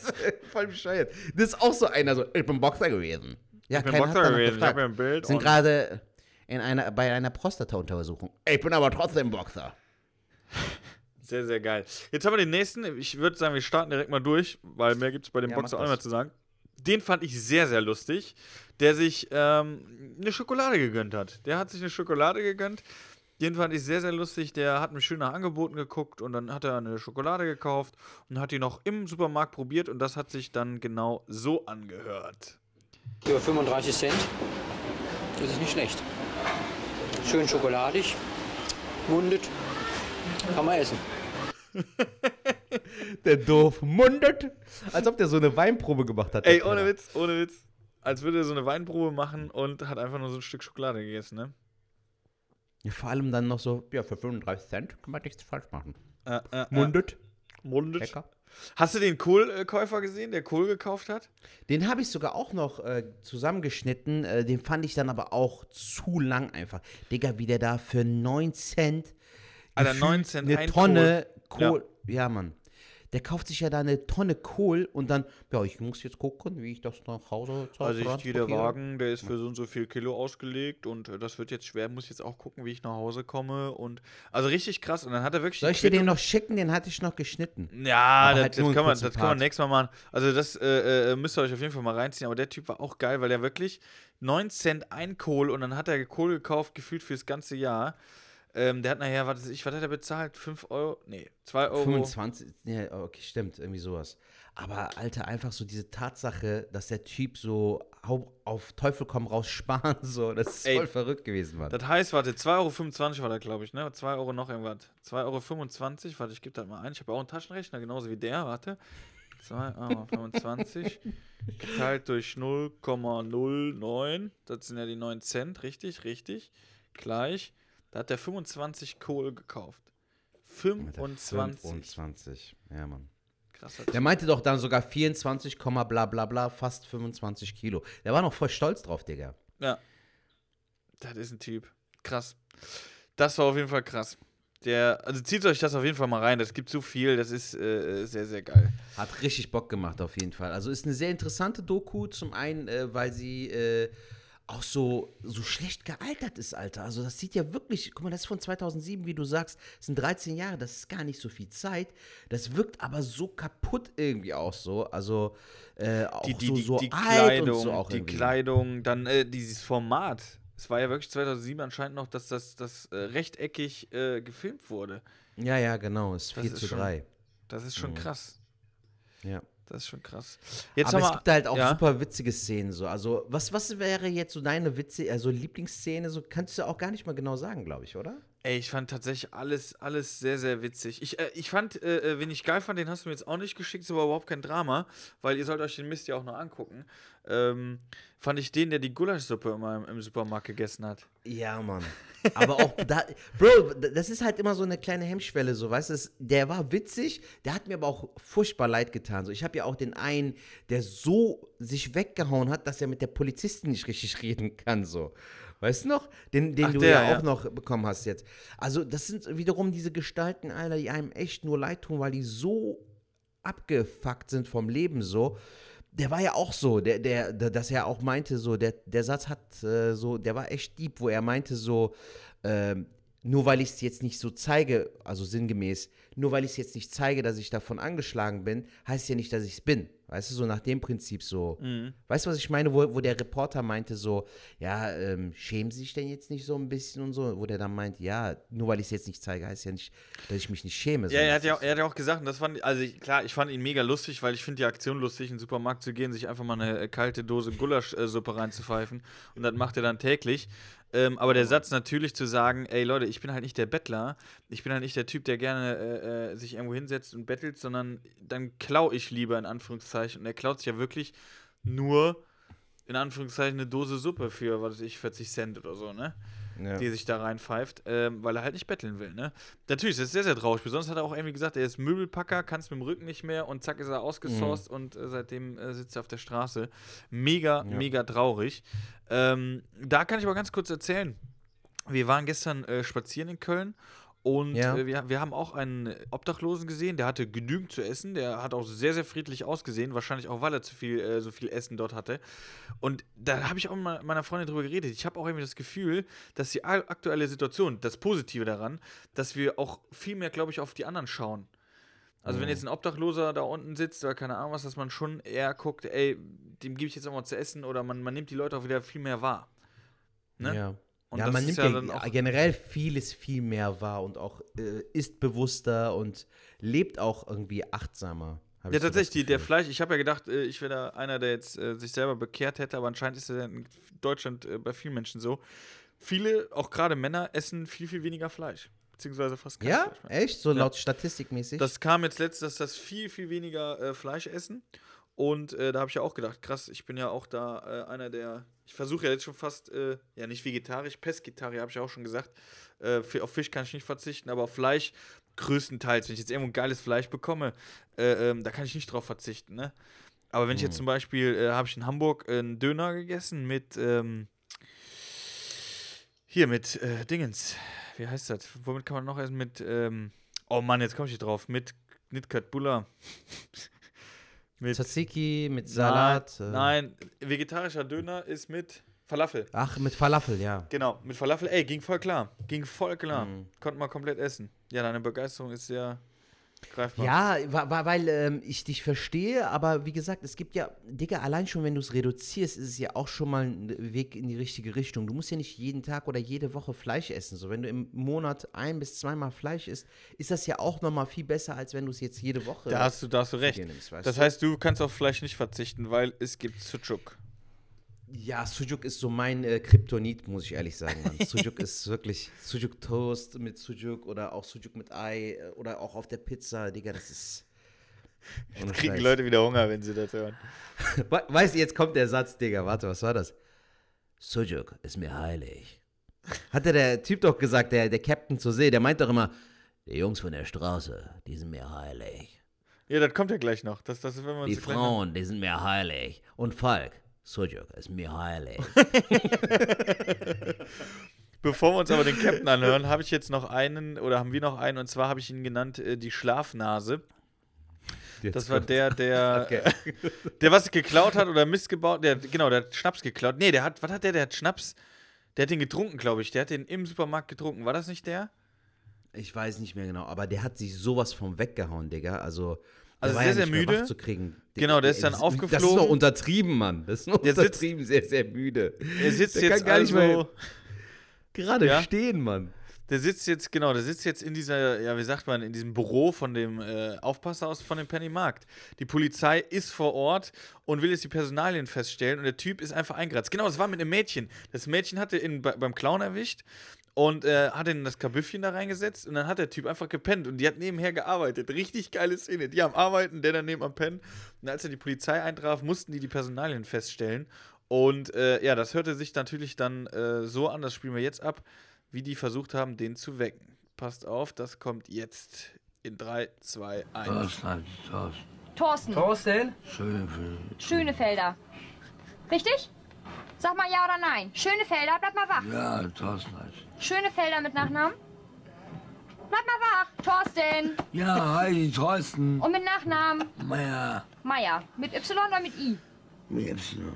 Voll bescheuert. Das ist auch so einer, so, ich bin Boxer gewesen. Ja, Ich bin Boxer gewesen, ich hab mir ein Bild Sind gerade in einer, bei einer Prostata-Untersuchung. Ich bin aber trotzdem Boxer. Sehr, sehr geil. Jetzt haben wir den nächsten. Ich würde sagen, wir starten direkt mal durch, weil mehr gibt es bei dem Ja, Boxer auch nicht mehr zu sagen. Den fand ich sehr, sehr lustig, der sich ähm, eine Schokolade gegönnt hat. Der hat sich eine Schokolade gegönnt. Den fand ich sehr, sehr lustig. Der hat mich schön nach Angeboten geguckt und dann hat er eine Schokolade gekauft und hat die noch im Supermarkt probiert und das hat sich dann genau so angehört. Über 35 Cent. Das ist nicht schlecht. Schön schokoladig, mundet, kann man essen. Der doof mundet. Als ob der so eine Weinprobe gemacht hat. Ey, ohne Penner. Witz, ohne Witz. Als würde er so eine Weinprobe machen und hat einfach nur so ein Stück Schokolade gegessen, ne? Ja, vor allem dann noch so, ja, für 35 Cent kann man nichts falsch machen. Äh, äh, Mundet. Äh, mundet. Lecker. Hast du den Kohlkäufer gesehen, der Kohl gekauft hat? Den habe ich sogar auch noch äh, zusammengeschnitten. Äh, den fand ich dann aber auch zu lang einfach. Digga, wie der da für 9 Cent. Alter, gefühlt 9 Cent Eine ein Tonne Kohl. Kohl. Ja. Mann. Der kauft sich ja da eine Tonne Kohl und dann, ja, ich muss jetzt gucken, wie ich das nach Hause Also ich, hier der. Wagen, der ist für so und so viel Kilo ausgelegt und äh, das wird jetzt schwer, muss jetzt auch gucken, wie ich nach Hause komme und also richtig krass und dann hat er wirklich Soll ich dir den noch schicken? Den hatte ich noch geschnitten. Ja, Aber das, halt das, kann man, das kann man nächstes Mal machen. Also das äh, äh, müsst ihr euch auf jeden Fall mal reinziehen. Aber der Typ war auch geil, weil der wirklich 9 Cent ein Kohl und dann hat er Kohl gekauft, gefühlt fürs ganze Jahr. Ähm, der hat nachher, was ich, was hat er bezahlt? 5 Euro? Nee, 2 Euro. 25, ja, okay, stimmt, irgendwie sowas. Aber, Alter, einfach so diese Tatsache, dass der Typ so auf Teufel komm raus sparen, so, das ist Ey, voll verrückt gewesen, Mann. Das heißt, warte, 2,25 Euro war da, glaube ich, ne? 2 Euro noch irgendwas. 2,25 Euro, warte, ich gebe das mal ein. Ich habe auch einen Taschenrechner, genauso wie der, warte. 2,25 Euro geteilt durch 0,09. Das sind ja die 9 Cent, richtig, richtig. Gleich. Da hat der 25 Kohl gekauft. Alter, 25. 25, ja, Mann. Krasser Der meinte doch dann sogar 24, Komma bla bla bla, fast 25 Kilo. Der war noch voll stolz drauf, Digga. Ja. Das ist ein Typ. Krass. Das war auf jeden Fall krass. Der, also zieht euch das auf jeden Fall mal rein. Das gibt so viel. Das ist äh, sehr, sehr geil. Hat richtig Bock gemacht, auf jeden Fall. Also ist eine sehr interessante Doku. Zum einen, äh, weil sie äh, auch so, so schlecht gealtert ist, Alter. Also das sieht ja wirklich, guck mal, das ist von 2007, wie du sagst, das sind 13 Jahre, das ist gar nicht so viel Zeit. Das wirkt aber so kaputt irgendwie auch so. Also äh, auch Die, die, so, die, so die alt Kleidung, und so auch die irgendwie. Kleidung, dann äh, dieses Format. Es war ja wirklich 2007 anscheinend noch, dass das, das äh, rechteckig äh, gefilmt wurde. Ja, ja, genau, ist Das 4 ist zu schon- 3. Das ist schon Mhm. krass. Ja. Das ist schon krass. Jetzt Aber es wir- gibt halt auch ja? super witzige Szenen so. Also, was, was wäre jetzt so deine Witze, also Lieblingsszene? So kannst du auch gar nicht mal genau sagen, glaube ich, oder? Ey, ich fand tatsächlich alles, alles sehr, sehr witzig. Ich, äh, ich fand, äh, äh, wen ich geil fand, den hast du mir jetzt auch nicht geschickt, ist aber überhaupt kein Drama, weil ihr sollt euch den Mist ja auch noch angucken. Ähm, fand ich den, der die Gulaschsuppe immer im, im Supermarkt gegessen hat. Ja, Mann. Aber auch da, Bro, das ist halt immer so eine kleine Hemmschwelle, so, weißt du, der war witzig, der hat mir aber auch furchtbar leid getan. So, ich habe ja auch den einen, der so sich weggehauen hat, dass er mit der Polizistin nicht richtig reden kann, so. Weißt du noch? Den, den Ach, du der, ja, auch noch bekommen hast jetzt. Also, das sind wiederum diese Gestalten, Alter, die einem echt nur leid tun, weil die so abgefuckt sind vom Leben so. Der war ja auch so, der, der, der dass er auch meinte, so, der, der Satz hat äh, so, der war echt deep, wo er meinte, so, ähm, nur weil ich es jetzt nicht so zeige, also sinngemäß, nur weil ich es jetzt nicht zeige, dass ich davon angeschlagen bin, heißt ja nicht, dass ich es bin. Weißt du, so nach dem Prinzip so. Weißt du, was ich meine, wo, wo der Reporter meinte so, ja, ähm, schämen Sie sich denn jetzt nicht so ein bisschen und so, wo der dann meint, ja, nur weil ich es jetzt nicht zeige, heißt ja nicht, dass ich mich nicht schäme. Ja, er hat ja, ist- er hat ja auch gesagt, und das fand also ich, klar, ich fand ihn mega lustig, weil ich finde die Aktion lustig, in den Supermarkt zu gehen, sich einfach mal eine äh, kalte Dose Gulaschsuppe reinzupfeifen und das macht er dann täglich. Ähm, aber der Satz natürlich zu sagen, ey Leute, ich bin halt nicht der Bettler, ich bin halt nicht der Typ, der gerne äh, äh, sich irgendwo hinsetzt und bettelt, sondern dann klau ich lieber in Anführungszeichen. Und er klaut sich ja wirklich nur in Anführungszeichen eine Dose Suppe für, was weiß ich, 40 Cent oder so, ne? Ja. die sich da reinpfeift, ähm, weil er halt nicht betteln will, ne? Natürlich, das ist sehr, sehr traurig. Besonders hat er auch irgendwie gesagt, er ist Möbelpacker, kann es mit dem Rücken nicht mehr und zack ist er ausgesourced und äh, seitdem äh, sitzt er auf der Straße. Mega, Ja. mega traurig. Ähm, da kann ich aber ganz kurz erzählen. Wir waren gestern äh, spazieren in Köln und Ja. äh, wir, wir haben auch einen Obdachlosen gesehen, der hatte genügend zu essen, der hat auch sehr, sehr friedlich ausgesehen, wahrscheinlich auch, weil er zu viel, äh, so viel Essen dort hatte. Und da habe ich auch mit meiner Freundin drüber geredet. Ich habe auch irgendwie das Gefühl, dass die aktuelle Situation, das Positive daran, dass wir auch viel mehr, glaube ich, auf die anderen schauen. Also wenn jetzt ein Obdachloser da unten sitzt oder keine Ahnung was, dass man schon eher guckt, ey, dem gebe ich jetzt auch mal zu essen oder man, man nimmt die Leute auch wieder viel mehr wahr. Ne? Ja. Und ja, man nimmt ja ja, dann auch generell vieles viel mehr wahr und auch äh, ist bewusster und lebt auch irgendwie achtsamer. Ja, tatsächlich, der. Fleisch, ich habe ja gedacht, äh, ich wäre da einer, der jetzt äh, sich selber bekehrt hätte, aber anscheinend ist es in Deutschland äh, bei vielen Menschen so. Viele, auch gerade Männer, essen viel, viel weniger Fleisch. Beziehungsweise fast kein Ja, Fleisch mehr. echt? So Ja. laut statistikmäßig? Das kam jetzt letztens, dass das viel, viel weniger äh, Fleisch essen. Und äh, da habe ich ja auch gedacht, krass, ich bin ja auch da äh, einer der. Ich versuche ja jetzt schon fast, äh, ja nicht vegetarisch, Pesketarier habe ich auch schon gesagt. Äh, auf Fisch kann ich nicht verzichten, aber auf Fleisch größtenteils. Wenn ich jetzt irgendwo ein geiles Fleisch bekomme, äh, ähm, da kann ich nicht drauf verzichten, ne? Aber wenn ich jetzt zum Beispiel, äh, habe ich in Hamburg einen Döner gegessen mit, ähm, hier mit Dingens. Wie heißt das? Womit kann man noch essen? Mit, ähm, oh Mann, jetzt komme ich nicht drauf. Mit Nitkat Bulla. Mit Tzatziki mit Salat. äh, Nein, vegetarischer Döner ist mit Falafel. Ach, mit Falafel, ja. Genau, mit Falafel. Ey, ging voll klar. Ging voll klar. Mhm. Konnte man komplett essen. Ja, deine Begeisterung ist sehr greifbar. Ja, wa- wa- weil ähm, ich dich verstehe, aber wie gesagt, es gibt ja, Digga, allein schon, wenn du es reduzierst, ist es ja auch schon mal ein Weg in die richtige Richtung. Du musst ja nicht jeden Tag oder jede Woche Fleisch essen. So, wenn du im Monat ein bis zweimal Fleisch isst, ist das ja auch nochmal viel besser, als wenn du es jetzt jede Woche Da hast du, da hast du recht. nimmst, Das heißt, du kannst auf Fleisch nicht verzichten, weil es gibt Sucuk. Ja, Sujuk ist so mein äh, Kryptonit, muss ich ehrlich sagen. Mann. Sujuk ist wirklich Sujuk Toast mit Sujuk oder auch Sujuk mit Ei äh, oder auch auf der Pizza, Digga, das ist. Ohne Kriegen Scheiß. Leute wieder Hunger, wenn sie das hören. We- Weißt du, jetzt kommt der Satz, Digga, warte, was war das? Sujuk ist mir heilig. Hatte der Typ doch gesagt, der, der Captain zur See, der meint doch immer, die Jungs von der Straße, die sind mir heilig. Ja, das kommt ja gleich noch. Das, das, wenn uns Die Frauen, die sind mir heilig. Und Falk, Sujuk ist mir heilig. Bevor wir uns aber den Captain anhören, habe ich jetzt noch einen, oder haben wir noch einen, und zwar habe ich ihn genannt, äh, die Schlafnase. Das war der, der, Okay. der was geklaut hat oder Mist gebaut, der, genau, der hat Schnaps geklaut. Nee, der hat, was hat der, der hat Schnaps, der hat den getrunken, glaube ich. Der hat den im Supermarkt getrunken. War das nicht der? Ich weiß nicht mehr genau, aber der hat sich sowas vom weggehauen, Digga. Also, Also sehr, ja sehr nicht müde. zu kriegen. Genau, der ist dann das Das ist aufgeflogen. noch untertrieben, Mann. Das ist noch Der sitzt- untertrieben, sehr, sehr müde. Er sitzt Der jetzt kann gar nicht also, mehr gerade Ja? stehen, Mann. der sitzt jetzt, genau, der sitzt jetzt in dieser, ja, wie sagt man, in diesem Büro von dem äh, Aufpasser aus von dem Pennymarkt. Die Polizei ist vor Ort und will jetzt die Personalien feststellen und der Typ ist einfach eingeratzt. Genau, das war mit einem Mädchen. Das Mädchen hatte ihn bei, beim Clown erwischt und äh, hat in das Kabüffchen da reingesetzt und dann hat der Typ einfach gepennt und die hat nebenher gearbeitet. Richtig geile Szene. Die am Arbeiten, der daneben am Pennen. Und als er die Polizei eintraf, mussten die die Personalien feststellen. Und äh, ja, das hörte sich natürlich dann äh, so an, das spielen wir jetzt ab, wie die versucht haben, den zu wecken. Passt auf, das kommt jetzt in 3, 2, 1. Thorsten, Thorsten. Thorsten. Thorsten? Schönefeld. Schönefelder. Richtig? Sag mal ja oder nein. Schönefelder, bleib mal wach. Ja, Thorsten heißt. Schönefelder mit Nachnamen? Bleib mal wach. Thorsten. Ja, hi, Thorsten. Und mit Nachnamen? Meier. Meier. Mit Y oder mit I? Mit Y.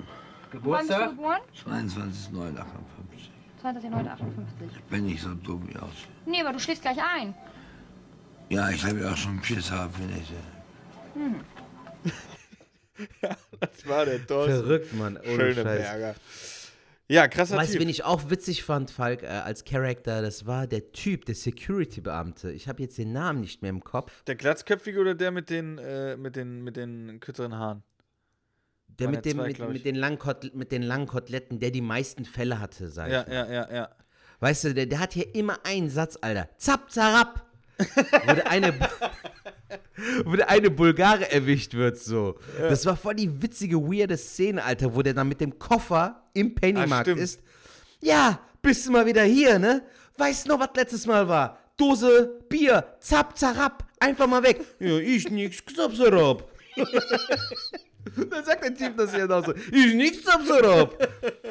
Wann bist du geboren? 22.09.58. 20.09.58. Ich bin nicht so dumm wie aus. Nee, aber du schläfst gleich ein. Ja, ich habe ja auch schon Schiss gehabt, wenn ich. äh, Das war der Thorsten. Verrückt, Mann. Ohne Schöne Scheiß. Berger. Ja, krasser Weißt du, Typ. wen ich auch witzig fand, Falk, äh, als Charakter? Das war der Typ, der Security-Beamte. Ich habe jetzt den Namen nicht mehr im Kopf. Der glatzköpfige oder der mit den, äh, mit den, mit den kürzeren Haaren? Der mit, ja dem, zwei, mit, mit, den langen mit den langen Koteletten, der die meisten Fälle hatte, sag Ja, ich mal. ja, ja, ja. Weißt du, der, der hat hier immer einen Satz, Alter. Zap, zarab. wo, der eine, wo der eine Bulgare erwischt wird, so. Das war voll die witzige, weirde Szene, Alter, wo der dann mit dem Koffer im Pennymarkt stimmt. ist. Ja, bist du mal wieder hier, ne? Weißt du noch, was letztes Mal war? Dose Bier, zap, zarab, einfach mal weg. Ja, ich nix, zap, zarab. Dann sagt der Typ das ja noch so. Ich nix, zap, zarab.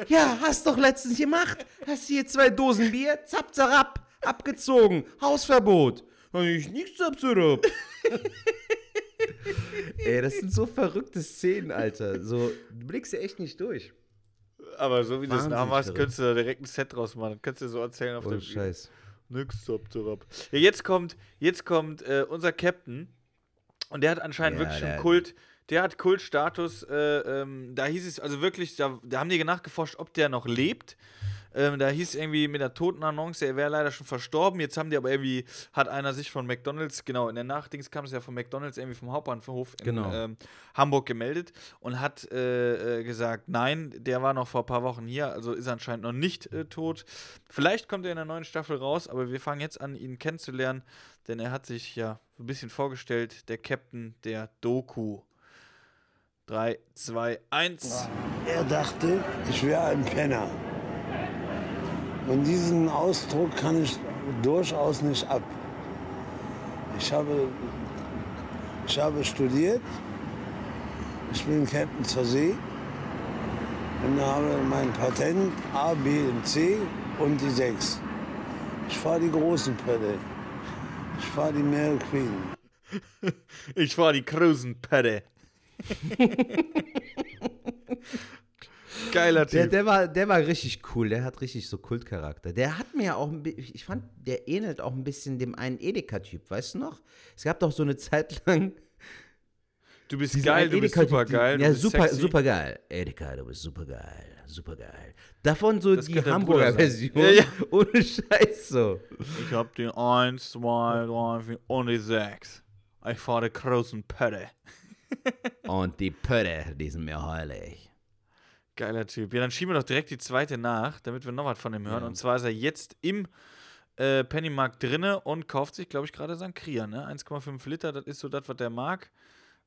Ja, hast doch letztens gemacht. Hast hier zwei Dosen Bier, zap, zarab, abgezogen. Hausverbot. Ja, Ich nix, zap, zarab. Ey, das sind so verrückte Szenen, Alter. So, du blickst ja echt nicht durch. Aber so wie du es nachmachst, könntest du da direkt ein Set draus machen. Könntest du so erzählen auf Ohne dem Scheiß. Nix, zap. Ja, jetzt kommt, jetzt kommt äh, unser Captain. Und der hat anscheinend Ja, wirklich schon Kult. Der hat Kultstatus. Äh, ähm, da hieß es, also wirklich, da, da haben die nachgeforscht, ob der noch lebt. Ähm, da hieß irgendwie mit der Totenannonce, er wäre leider schon verstorben. Jetzt haben die aber irgendwie, hat einer sich von McDonalds, genau, in der Nachdings kam es ja von McDonalds irgendwie vom Hauptbahnhof in Genau. ähm, Hamburg gemeldet und hat äh, äh, gesagt, nein, der war noch vor ein paar Wochen hier, also ist anscheinend noch nicht äh, tot. Vielleicht kommt er in der neuen Staffel raus, aber wir fangen jetzt an, ihn kennenzulernen, denn er hat sich ja so ein bisschen vorgestellt, der Captain der Doku. 3, 2, 1. Er dachte, ich wäre ein Penner. Und diesen Ausdruck kann ich durchaus nicht ab. Ich habe, ich habe studiert, ich bin Captain zur See und habe mein Patent A, B und C und die 6. Ich fahre die großen Pötte. Ich fahre die Mary Queen. Ich war die Cruisenpette. Geiler Der, Typ. der, war, der war richtig cool, der hat richtig so Kultcharakter. Der hat mir auch, ein bi- ich fand, der ähnelt auch ein bisschen dem einen Edeka-Typ, weißt du noch? Es gab doch so eine Zeit lang. Du bist geil, du bist super geil. Ja, du bist super, sexy. super geil. Edeka, du bist super geil, super geil. Davon so Das die der Hamburger. Version. Ja, ja. Ohne Scheiß so. Ich hab die 1, 2, 3, 4 und die 6. Ich fahre die Cruisenpette. Und die Pötte, die sind mir heilig. Geiler Typ. Ja, dann schieben wir doch direkt die zweite nach, damit wir noch was von ihm hören. Ja. Und zwar ist er jetzt im äh, Pennymarkt drinne und kauft sich, glaube ich, gerade sein Kria, ne? 1,5 Liter, das ist so das, was der mag.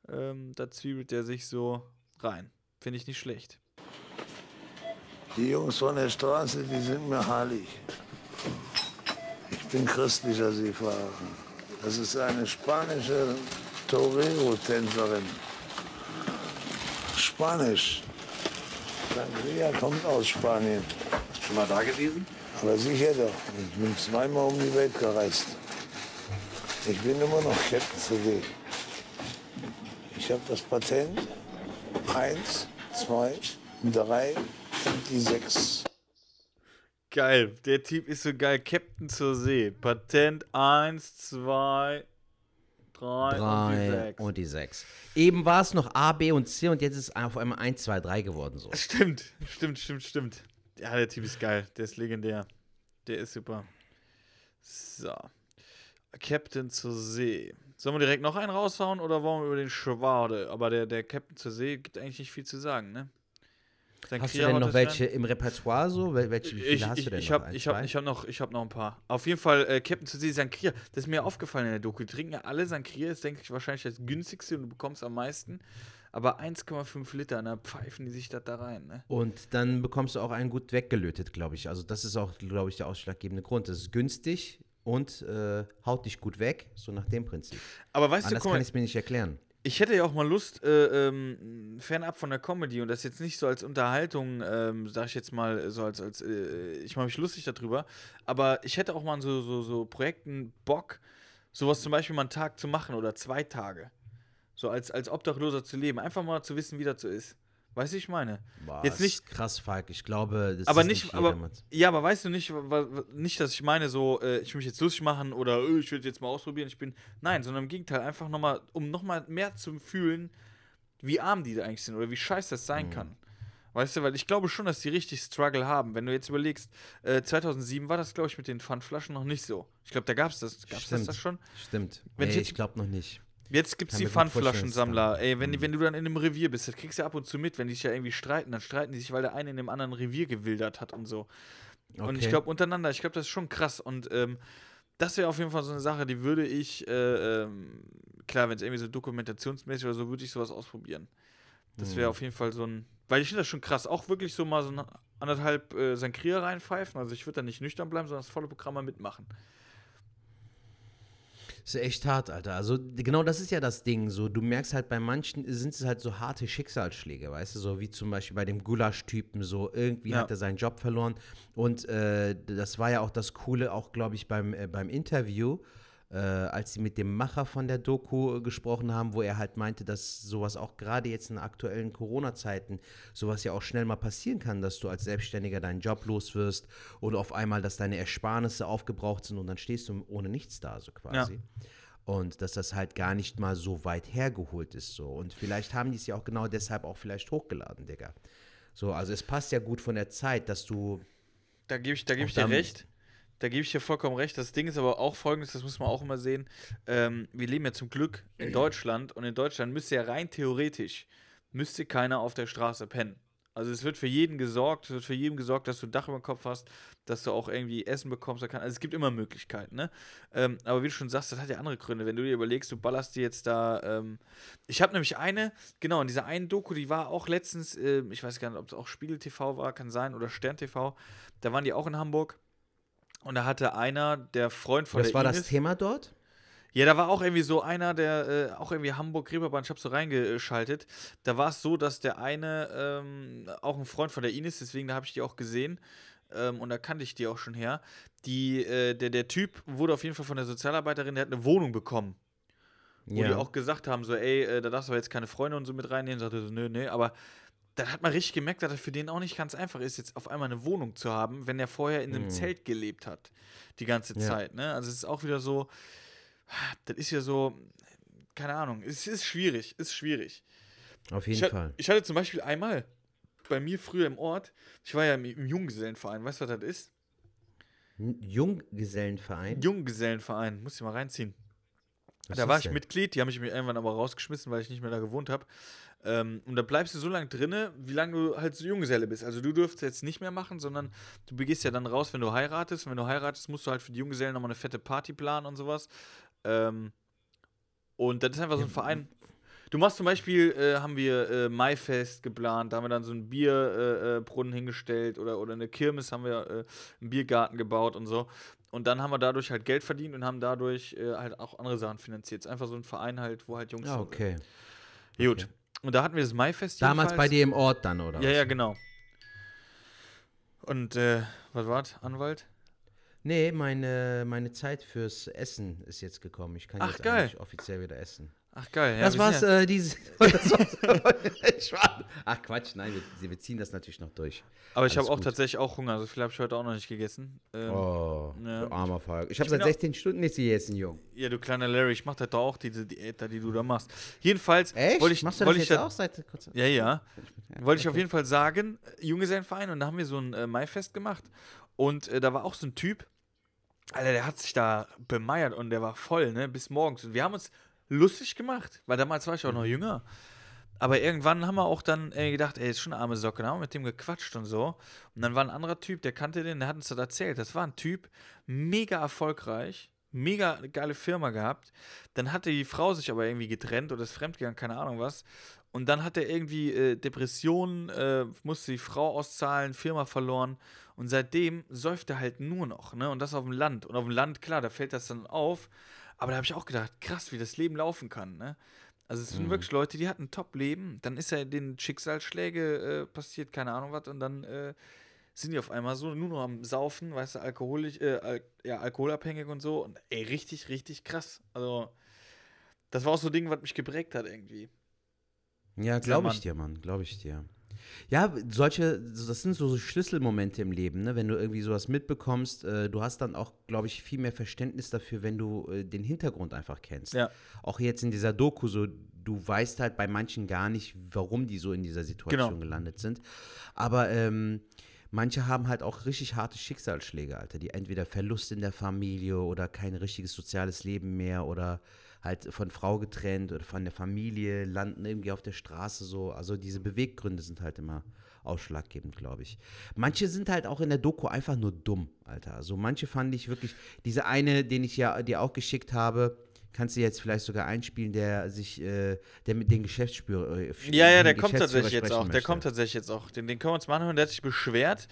Ähm, da zwiebelt er sich so rein. Finde ich nicht schlecht. Die Jungs von der Straße, die sind mir heilig. Ich bin christlicher Seefahrer. Das ist eine spanische Torero-Tänzerin. Spanisch. Sangria kommt aus Spanien. Schon mal da gewesen? Aber sicher doch. Ich bin zweimal um die Welt gereist. Ich bin immer noch Captain CD. Ich habe das Patent. Eins, zwei, drei und die sechs. Geil, der Typ ist so geil. Captain zur See. Patent 1, 2, 3 und die Drei 6. und die sechs. Eben war es noch A, B und C und jetzt ist es auf einmal 1, 2, 3 geworden so. Stimmt, stimmt, stimmt, stimmt. Ja, der Typ ist geil. Der ist legendär. Der ist super. So. Captain zur See. Sollen wir direkt noch einen raushauen oder wollen wir über den Schwade? Aber der, der Captain zur See gibt eigentlich nicht viel zu sagen, ne? Sein Hast du denn noch das welche im Repertoire so? Wel- Welche, wie viele Ich, hast ich, du denn ich noch? habe Ein, ich hab, ich hab noch, ich hab noch ein paar. Auf jeden Fall, äh, Captain zur See, Sankria. Das ist mir aufgefallen in der Doku. Die trinken ja alle Sankria, ist, denke ich, wahrscheinlich das günstigste und du bekommst am meisten. Aber 1,5 Liter, da pfeifen die sich das da rein, ne? Und dann bekommst du auch einen gut weggelötet, glaube ich. Also das ist auch, glaube ich, der ausschlaggebende Grund. Das ist günstig und äh, haut dich gut weg, so nach dem Prinzip. Aber weißt Anders du, guck kann ich es mir nicht erklären. Ich hätte ja auch mal Lust, äh, ähm, fernab von der Comedy und das jetzt nicht so als Unterhaltung, ähm, sag ich jetzt mal, so als, als äh, ich mache mich lustig darüber, aber ich hätte auch mal so, so, so Projekten Bock, sowas zum Beispiel mal einen Tag zu machen oder zwei Tage. So als, als Obdachloser zu leben. Einfach mal zu wissen, wie das so ist. Weißt du, ich meine? Boah, Jetzt ist nicht- krass, Falk. Ich glaube, das aber ist nicht, nicht aber, jedermanns. ja, aber weißt du nicht, nicht, dass ich meine, so, äh, ich will mich jetzt lustig machen oder äh, ich will jetzt mal ausprobieren, ich bin, nein, sondern im Gegenteil, einfach nochmal, um nochmal mehr zu fühlen, wie arm die da eigentlich sind oder wie scheiße das Mhm. sein kann. Weißt du, weil ich glaube schon, dass die richtig Struggle haben. Wenn du jetzt überlegst, äh, 2007 war das, glaube ich, mit den Pfandflaschen noch nicht so. Ich glaube, da gab es das, gab's das, schon. Stimmt. Wenn ich nee, jetzt- ich glaube noch nicht. Jetzt gibt es Kann die Pfandflaschensammler. Ey, wenn, Mhm. wenn du dann in einem Revier bist, das kriegst du ab und zu mit, wenn die sich ja irgendwie streiten, dann streiten die sich, weil der eine in dem anderen Revier gewildert hat und so. Und ich Okay. glaube, untereinander, ich glaube, das ist schon krass. Und ähm, das wäre auf jeden Fall so eine Sache, die würde ich, äh, ähm, klar, wenn es irgendwie so dokumentationsmäßig oder so, würde ich sowas ausprobieren. Das wäre Mhm. auf jeden Fall so ein, weil ich finde das schon krass, auch wirklich so mal so ein anderthalb äh, Sankria reinpfeifen. Also ich würde da nicht nüchtern bleiben, sondern das volle Programm mal mitmachen. Das ist echt hart, Alter. Also genau das ist ja das Ding. So, du merkst halt bei manchen sind es halt so harte Schicksalsschläge, weißt du, so wie zum Beispiel bei dem Gulasch-Typen. So irgendwie Ja. hat er seinen Job verloren. Und äh, das war ja auch das Coole, auch glaube ich beim äh, beim Interview, äh, als sie mit dem Macher von der Doku äh, gesprochen haben, wo er halt meinte, dass sowas auch gerade jetzt in aktuellen Corona-Zeiten sowas ja auch schnell mal passieren kann, dass du als Selbstständiger deinen Job los wirst oder auf einmal, dass deine Ersparnisse aufgebraucht sind und dann stehst du ohne nichts da, so quasi. Und dass das halt gar nicht mal so weit hergeholt ist so. Und vielleicht haben die es ja auch genau deshalb auch vielleicht hochgeladen, Digga. So, also es passt ja gut von der Zeit, dass du Da gebe ich, da geb ich dir recht. Da gebe ich dir vollkommen recht. Das Ding ist aber auch folgendes, das muss man auch immer sehen. Ähm, wir leben ja zum Glück in Deutschland und in Deutschland müsste ja rein theoretisch, müsste keiner auf der Straße pennen. Also es wird für jeden gesorgt, es wird für jeden gesorgt, dass du ein Dach über dem Kopf hast, dass du auch irgendwie Essen bekommst. Also es gibt immer Möglichkeiten, ne? Ähm, aber wie du schon sagst, das hat ja andere Gründe. Wenn du dir überlegst, du ballerst dir jetzt da. Ähm ich habe nämlich eine, genau, in dieser einen Doku, die war auch letztens, äh, ich weiß gar nicht, ob es auch Spiegel TV war, kann sein, oder Stern TV. Da waren die auch in Hamburg. Und da hatte einer, der Freund von Was der war Ines, das Thema dort? ja, da war auch irgendwie so einer, der äh, auch irgendwie Hamburg-Reeperbahn, ich hab so reingeschaltet. Da war es so, dass der eine ähm, auch ein Freund von der Ines, deswegen da habe ich die auch gesehen ähm, und da kannte ich die auch schon her. Die, äh, der, der Typ wurde auf jeden Fall von der Sozialarbeiterin, der hat eine Wohnung bekommen. Wo die auch gesagt haben, so, ey, äh, da darfst du aber jetzt keine Freunde und so mit reinnehmen. Sagte so, nö, nö, aber dann hat man richtig gemerkt, dass das für den auch nicht ganz einfach ist, jetzt auf einmal eine Wohnung zu haben, wenn er vorher in einem Mhm. Zelt gelebt hat. Die ganze Ja. Zeit, ne? Also es ist auch wieder so, das ist ja so, keine Ahnung, es ist schwierig, ist schwierig. Auf Ich, jeden hat- Fall. ich hatte zum Beispiel einmal bei mir früher im Ort, ich war ja im, im Junggesellenverein, weißt du, was das ist? Ein Junggesellenverein. Junggesellenverein, muss ich mal reinziehen. Was da war ich denn? Mitglied, die haben mich irgendwann aber rausgeschmissen, weil ich nicht mehr da gewohnt habe. Ähm, und da bleibst du so lange drinne, wie lange du halt so Junggeselle bist. Also du dürftest jetzt nicht mehr machen, sondern du begehst ja dann raus, wenn du heiratest. Und wenn du heiratest, musst du halt für die Junggesellen nochmal eine fette Party planen und sowas. Ähm, und das ist einfach so ein Verein. Du machst zum Beispiel, äh, haben wir äh, Maifest geplant, da haben wir dann so einen Bierbrunnen äh, Brunnen hingestellt oder, oder eine Kirmes haben wir äh, einen Biergarten gebaut und so. Und dann haben wir dadurch halt Geld verdient und haben dadurch äh, halt auch andere Sachen finanziert. Es ist einfach so ein Verein halt, wo halt Jungs so- okay. Gut. Und da hatten wir das Maifest Damals bei dir im Ort dann, oder? Ja, was? ja, genau. Und äh, was war's? Anwalt? Nee, meine, meine Zeit fürs Essen ist jetzt gekommen. Ich kann Ach, jetzt geil. eigentlich offiziell wieder essen. Ach geil. Ja, das war's, ja- äh, dieses. das war's. Ach Quatsch, nein, wir, wir ziehen das natürlich noch durch. Aber ich habe auch tatsächlich auch Hunger. So viel habe ich heute auch noch nicht gegessen. Ähm, Oh, ja. du armer Falk. Ich habe seit bin auch- 16 Stunden nichts gegessen, Jung. Ja, du kleiner Larry, ich mach das doch auch, diese Diät die du da machst. Jedenfalls Echt? wollte ich, Machst du das jetzt da- auch seit kurzem? Ja, ja. Wollte ich auf jeden Fall sagen, äh, Junggesellenverein und da haben wir so ein äh, Maifest gemacht und äh, da war auch so ein Typ, Alter, der hat sich da bemeiert und der war voll, ne, bis morgens. Und wir haben uns lustig gemacht, weil damals war ich auch noch jünger. Aber irgendwann haben wir auch dann äh, gedacht, ey, ist schon eine arme Socke. Dann haben wir mit dem gequatscht und so. Und dann war ein anderer Typ, der kannte den, der hat uns das erzählt. Das war ein Typ, mega erfolgreich, mega geile Firma gehabt. Dann hatte die Frau sich aber irgendwie getrennt oder ist fremdgegangen, keine Ahnung was. Und dann hat er irgendwie äh, Depressionen, äh, musste die Frau auszahlen, Firma verloren. Und seitdem säuft er halt nur noch, ne? Und das auf dem Land. Und auf dem Land, klar, da fällt das dann auf. Aber da habe ich auch gedacht, krass, wie das Leben laufen kann, ne? Also es sind Mhm. wirklich Leute, die hatten ein Top-Leben. Dann ist ja den Schicksalsschläge äh, passiert, keine Ahnung was. Und dann äh, sind die auf einmal so nur noch am Saufen, weißt du, alkoholisch, äh, al ja, alkoholabhängig und so. Und ey, richtig, richtig krass. Also das war auch so ein Ding, was mich geprägt hat irgendwie. Ja, glaube ich dir, Mann, glaube ich dir. Ja, solche, das sind so, so Schlüsselmomente im Leben, ne? wenn du irgendwie sowas mitbekommst. Äh, du hast dann auch, glaube ich, viel mehr Verständnis dafür, wenn du äh, den Hintergrund einfach kennst. Ja. Auch jetzt in dieser Doku, so, du weißt halt bei manchen gar nicht, warum die so in dieser Situation Genau. gelandet sind. Aber ähm, manche haben halt auch richtig harte Schicksalsschläge, Alter, die entweder Verlust in der Familie oder kein richtiges soziales Leben mehr oder halt von Frau getrennt oder von der Familie, landen irgendwie auf der Straße so. Also diese Beweggründe sind halt immer ausschlaggebend, glaube ich. Manche sind halt auch in der Doku einfach nur dumm, Alter. Also manche fand ich wirklich, diese eine, den ich ja dir auch geschickt habe, kannst du jetzt vielleicht sogar einspielen, der sich, äh, der mit den Geschäftsführer. Äh, Ja, ja, der kommt tatsächlich jetzt auch. Der möchte. kommt tatsächlich jetzt auch. Den, den können wir uns mal anhören. Der hat sich beschwert.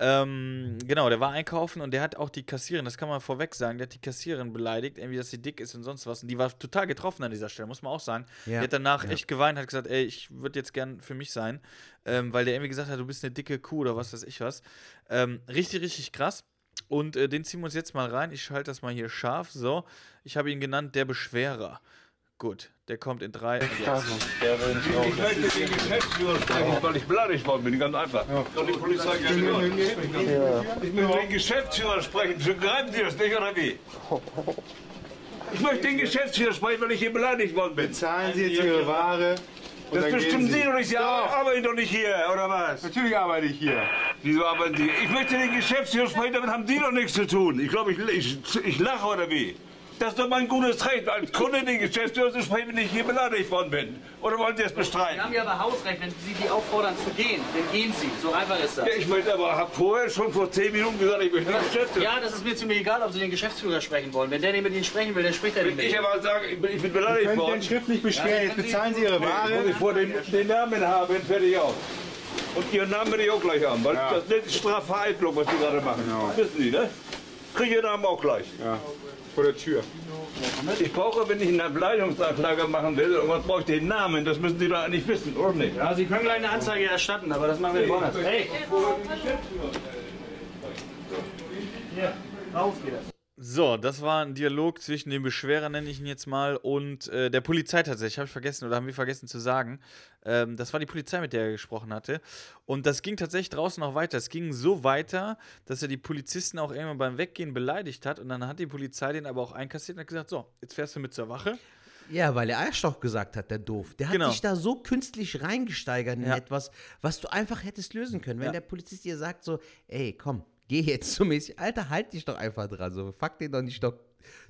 Ähm, genau, der war einkaufen und der hat auch die Kassiererin, das kann man vorweg sagen, der hat die Kassiererin beleidigt, irgendwie, dass sie dick ist und sonst was. Und die war total getroffen an dieser Stelle, muss man auch sagen. Ja, Die hat danach ja. echt geweint, hat gesagt, ey, ich würde jetzt gern für mich sein, ähm, weil der irgendwie gesagt hat, du bist eine dicke Kuh oder was weiß ich was. Ähm, richtig, richtig krass. Und äh, den ziehen wir uns jetzt mal rein. Ich schalte das mal hier scharf. So, ich habe ihn genannt, der Beschwerer. Gut, der kommt in drei. Ich möchte den Geschäftsführer sprechen, weil ich beleidigt worden bin, ganz einfach. Doch die Polizei Ich möchte den Geschäftsführer sprechen. Begreifen Sie das nicht, oder wie? Ich möchte den Geschäftsführer sprechen, weil ich hier beleidigt worden bin. Bezahlen Sie jetzt Ihre Ware. und Das bestimmen Sie doch nicht. Sie arbeiten doch nicht hier, oder was? Natürlich arbeite ich hier. Wieso arbeiten Sie? Ich möchte den Geschäftsführer sprechen, damit haben Sie doch nichts zu tun. Ich glaube, ich, ich, ich lache oder wie? Das ist doch mein gutes Recht, als Kunde den Geschäftsführer zu sprechen, wenn ich hier beleidigt worden bin. Oder wollen Sie es Sie bestreiten? haben ja aber Hausrecht, wenn Sie die auffordern zu gehen, dann gehen Sie. So einfach ist das. Ja, ich möchte aber, habe vorher schon vor zehn Minuten gesagt, ich möchte den Geschäftsführer. Ja, das ist mir ziemlich egal, ob Sie den Geschäftsführer sprechen wollen. Wenn der nicht mit Ihnen sprechen will, dann spricht er nicht Wenn mit ich Ihnen. aber sage, ich bin, ich bin beleidigt können worden. den schriftlich beschweren. Jetzt bezahlen Sie Ihre Nee, Ware. Muss ich vor den, den Namen haben, fertig aus. Und Ihren Namen will ich auch gleich haben, weil das ist Strafvereitlung, was Sie gerade machen. Wissen Sie, ne? Kriege Ihren Namen auch gleich. Ja, vor der Tür. Ich brauche, wenn ich eine Beleidigungsanklage machen will, irgendwas brauche ich den Namen. Das müssen Sie doch eigentlich wissen, oder nicht? Ja, Sie können gleich eine Anzeige erstatten, aber das machen wir nicht woanders. Hey! Hier, raus geht das. So, das war ein Dialog zwischen dem Beschwerer, nenne ich ihn jetzt mal, und äh, der Polizei tatsächlich. Habe ich vergessen oder haben wir vergessen zu sagen. Ähm, das war die Polizei, mit der er gesprochen hatte. Und das ging tatsächlich draußen noch weiter. Es ging so weiter, dass er die Polizisten auch irgendwann beim Weggehen beleidigt hat. Und dann hat die Polizei den aber auch einkassiert und hat gesagt: So, jetzt fährst du mit zur Wache. Ja, weil er Arschloch gesagt hat, der doof. Der hat Genau. sich da so künstlich reingesteigert in Ja. etwas, was du einfach hättest lösen können. Wenn Ja. der Polizist dir sagt so, ey, komm, geh jetzt so mäßig, Alter, halt dich doch einfach dran, so, fuck den doch nicht doch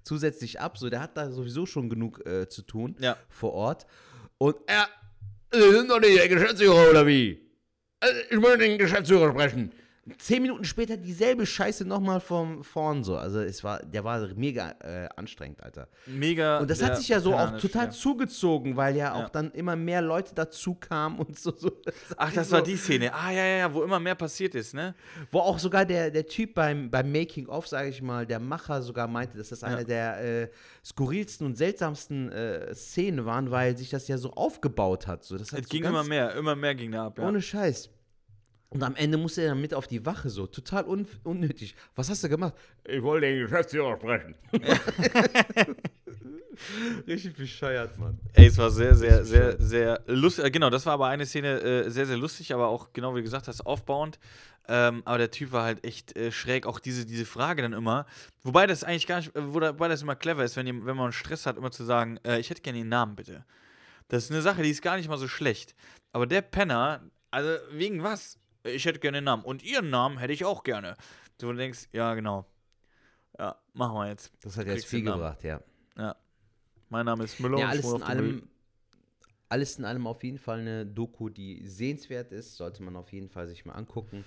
zusätzlich ab, so, der hat da sowieso schon genug äh, zu tun Ja. vor Ort. Und er, Sie sind doch nicht der Geschäftsführer, oder wie? Äh, Ich möchte den Geschäftsführer sprechen. Zehn Minuten später dieselbe Scheiße nochmal vom vorn so. Also es war, der war mega äh, anstrengend, Alter. Mega. Und das hat sich ja so auch total ja. zugezogen, weil ja auch Ja. dann immer mehr Leute dazu kamen und so. so Ach, das war die Szene. Ah, ja, ja, ja, wo immer mehr passiert ist, ne? Wo auch sogar der, der Typ beim, beim Making-of, sage ich mal, der Macher sogar meinte, dass das eine der äh, skurrilsten und seltsamsten äh, Szenen waren, weil sich das ja so aufgebaut hat. So, das hat Es so ging immer mehr, immer mehr ging da ab, ja. Ohne Scheiß. Und am Ende musste er dann mit auf die Wache, so total un unnötig. Was hast du gemacht? Ich wollte den Geschäftsführer sprechen. Richtig bescheuert, Mann. Ey, es war sehr, sehr, sehr, sehr lustig. Äh, genau, das war aber eine Szene äh, sehr, sehr lustig, aber auch, genau wie du gesagt hast, aufbauend. Ähm, aber der Typ war halt echt äh, schräg. Auch diese, diese Frage dann immer. Wobei das eigentlich gar nicht, äh, wobei das immer clever ist, wenn, ihr, wenn man Stress hat, immer zu sagen, äh, ich hätte gerne den Namen, bitte. Das ist eine Sache, die ist gar nicht mal so schlecht. Aber der Penner, also wegen was? Ich hätte gerne den Namen. Und ihren Namen hätte ich auch gerne. Du denkst, ja, genau. Ja, machen wir jetzt. Das hat jetzt viel gebracht, ja. Ja. Mein Name ist Müller Ja, alles in Müll. allem, alles in allem auf jeden Fall eine Doku, die sehenswert ist, sollte man auf jeden Fall sich mal angucken.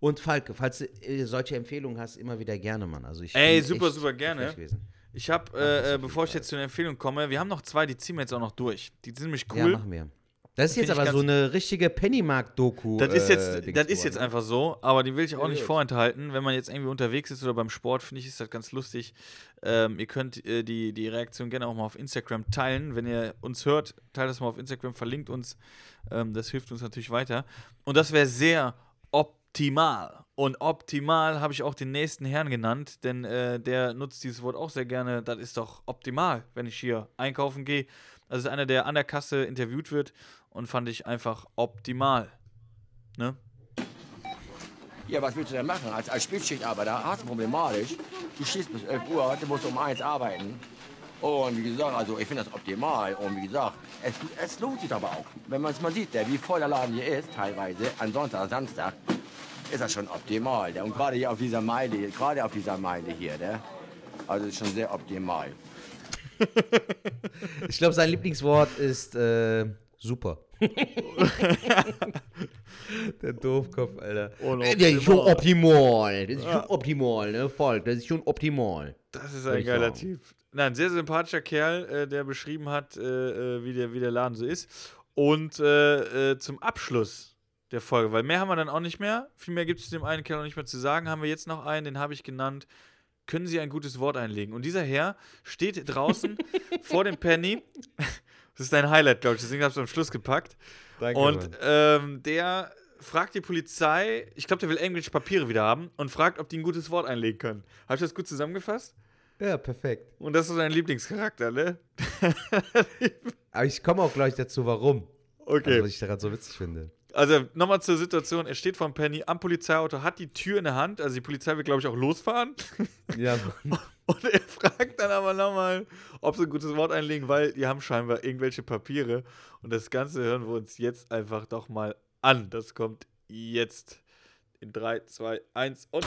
Und Falk, falls du äh, solche Empfehlungen hast, immer wieder gerne, Mann. Also ich Ey, super, super gerne. Ich habe, äh, äh, bevor ich jetzt zu den Empfehlungen komme, wir haben noch zwei, die ziehen wir jetzt auch noch durch. Die sind nämlich cool. Ja, machen wir. Das ist jetzt aber so eine richtige Pennymark-Doku. Das ist jetzt, äh, das ist jetzt einfach so, aber die will ich auch Ja, nicht gut. vorenthalten. Wenn man jetzt irgendwie unterwegs ist oder beim Sport, finde ich, ist das ganz lustig. Ähm, ihr könnt äh, die, die Reaktion gerne auch mal auf Instagram teilen. Wenn ihr uns hört, teilt das mal auf Instagram, verlinkt uns. Ähm, das hilft uns natürlich weiter. Und das wäre sehr optimal. Und optimal habe ich auch den nächsten Herrn genannt, denn äh, der nutzt dieses Wort auch sehr gerne. Das ist doch optimal, wenn ich hier einkaufen gehe. Das ist einer, der an der Kasse interviewt wird und fand ich einfach optimal. Ne? Ja, was willst du denn machen? Als, als Spätschichtarbeiter hast du problematisch. Du stehst bis 11 Uhr, du musst um 1 arbeiten. Und wie gesagt, also ich finde das optimal. Und wie gesagt, es, es lohnt sich aber auch. Wenn man es mal sieht, der, wie voll der Laden hier ist, teilweise, an Sonntag, Samstag, ist das schon optimal. Der. Und gerade hier auf dieser Meile, gerade auf dieser Meile hier, der, also ist schon sehr optimal. Ich glaube, sein Lieblingswort ist äh, super. Der Doofkopf, Alter. Äh, Der ist schon optimal. Das ist schon optimal, ne? Volk, das ist schon optimal. Das ist ein geiler sagen. Typ. Nein, sehr sympathischer Kerl, äh, der beschrieben hat, äh, äh, wie, der, wie der Laden so ist. Und äh, zum Abschluss der Folge, weil mehr haben wir dann auch nicht mehr. Viel mehr gibt es dem einen Kerl noch nicht mehr zu sagen. Haben wir jetzt noch einen, den habe ich genannt. Können Sie ein gutes Wort einlegen? Und dieser Herr steht draußen vor dem Penny. Das ist dein Highlight, glaube ich. Deswegen habe ich es am Schluss gepackt. Danke, und ähm, der fragt die Polizei, ich glaube, der will irgendwelche Papiere wieder haben und fragt, ob die ein gutes Wort einlegen können. Habe ich das gut zusammengefasst? Ja, perfekt. Und das ist dein Lieblingscharakter, ne? Aber ich komme auch gleich dazu, warum. Okay. Also, was ich daran so witzig finde. Also nochmal zur Situation, er steht vom Penny am Polizeiauto, hat die Tür in der Hand, also die Polizei will, glaube ich, auch losfahren. Ja, Und er fragt dann aber nochmal, ob sie ein gutes Wort einlegen, weil die haben scheinbar irgendwelche Papiere. Und das Ganze hören wir uns jetzt einfach doch mal an. Das kommt jetzt In 3, 2, 1 und.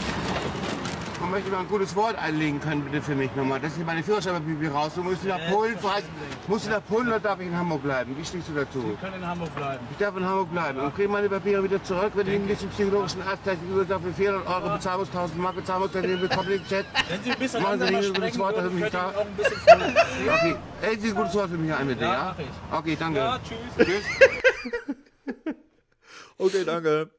Man möchte mal ein gutes Wort einlegen können, bitte für mich nochmal. Das ist meine Führerscheinpapiere raus. Du musst nach Polen fahren. Musst du nach Polen oder darf ich in Hamburg bleiben? Wie stehst du dazu? Sie können in Hamburg bleiben. Ich darf in Hamburg bleiben und kriege meine Papiere wieder zurück, wenn ich nicht zum psychologischen Arzt über dafür 400 Euro bezahlen muss, 1000 Mark bezahlen muss, dann bekomme ich den Chat. Wenn Sie ein bisschen Machen Sie ein gutes Wort für mich da. ich. Okay, ey, Sie ein gutes Wort für mich ein, bitte, Ja, ich. Okay, danke. Ja, tschüss. Tschüss. Okay, danke.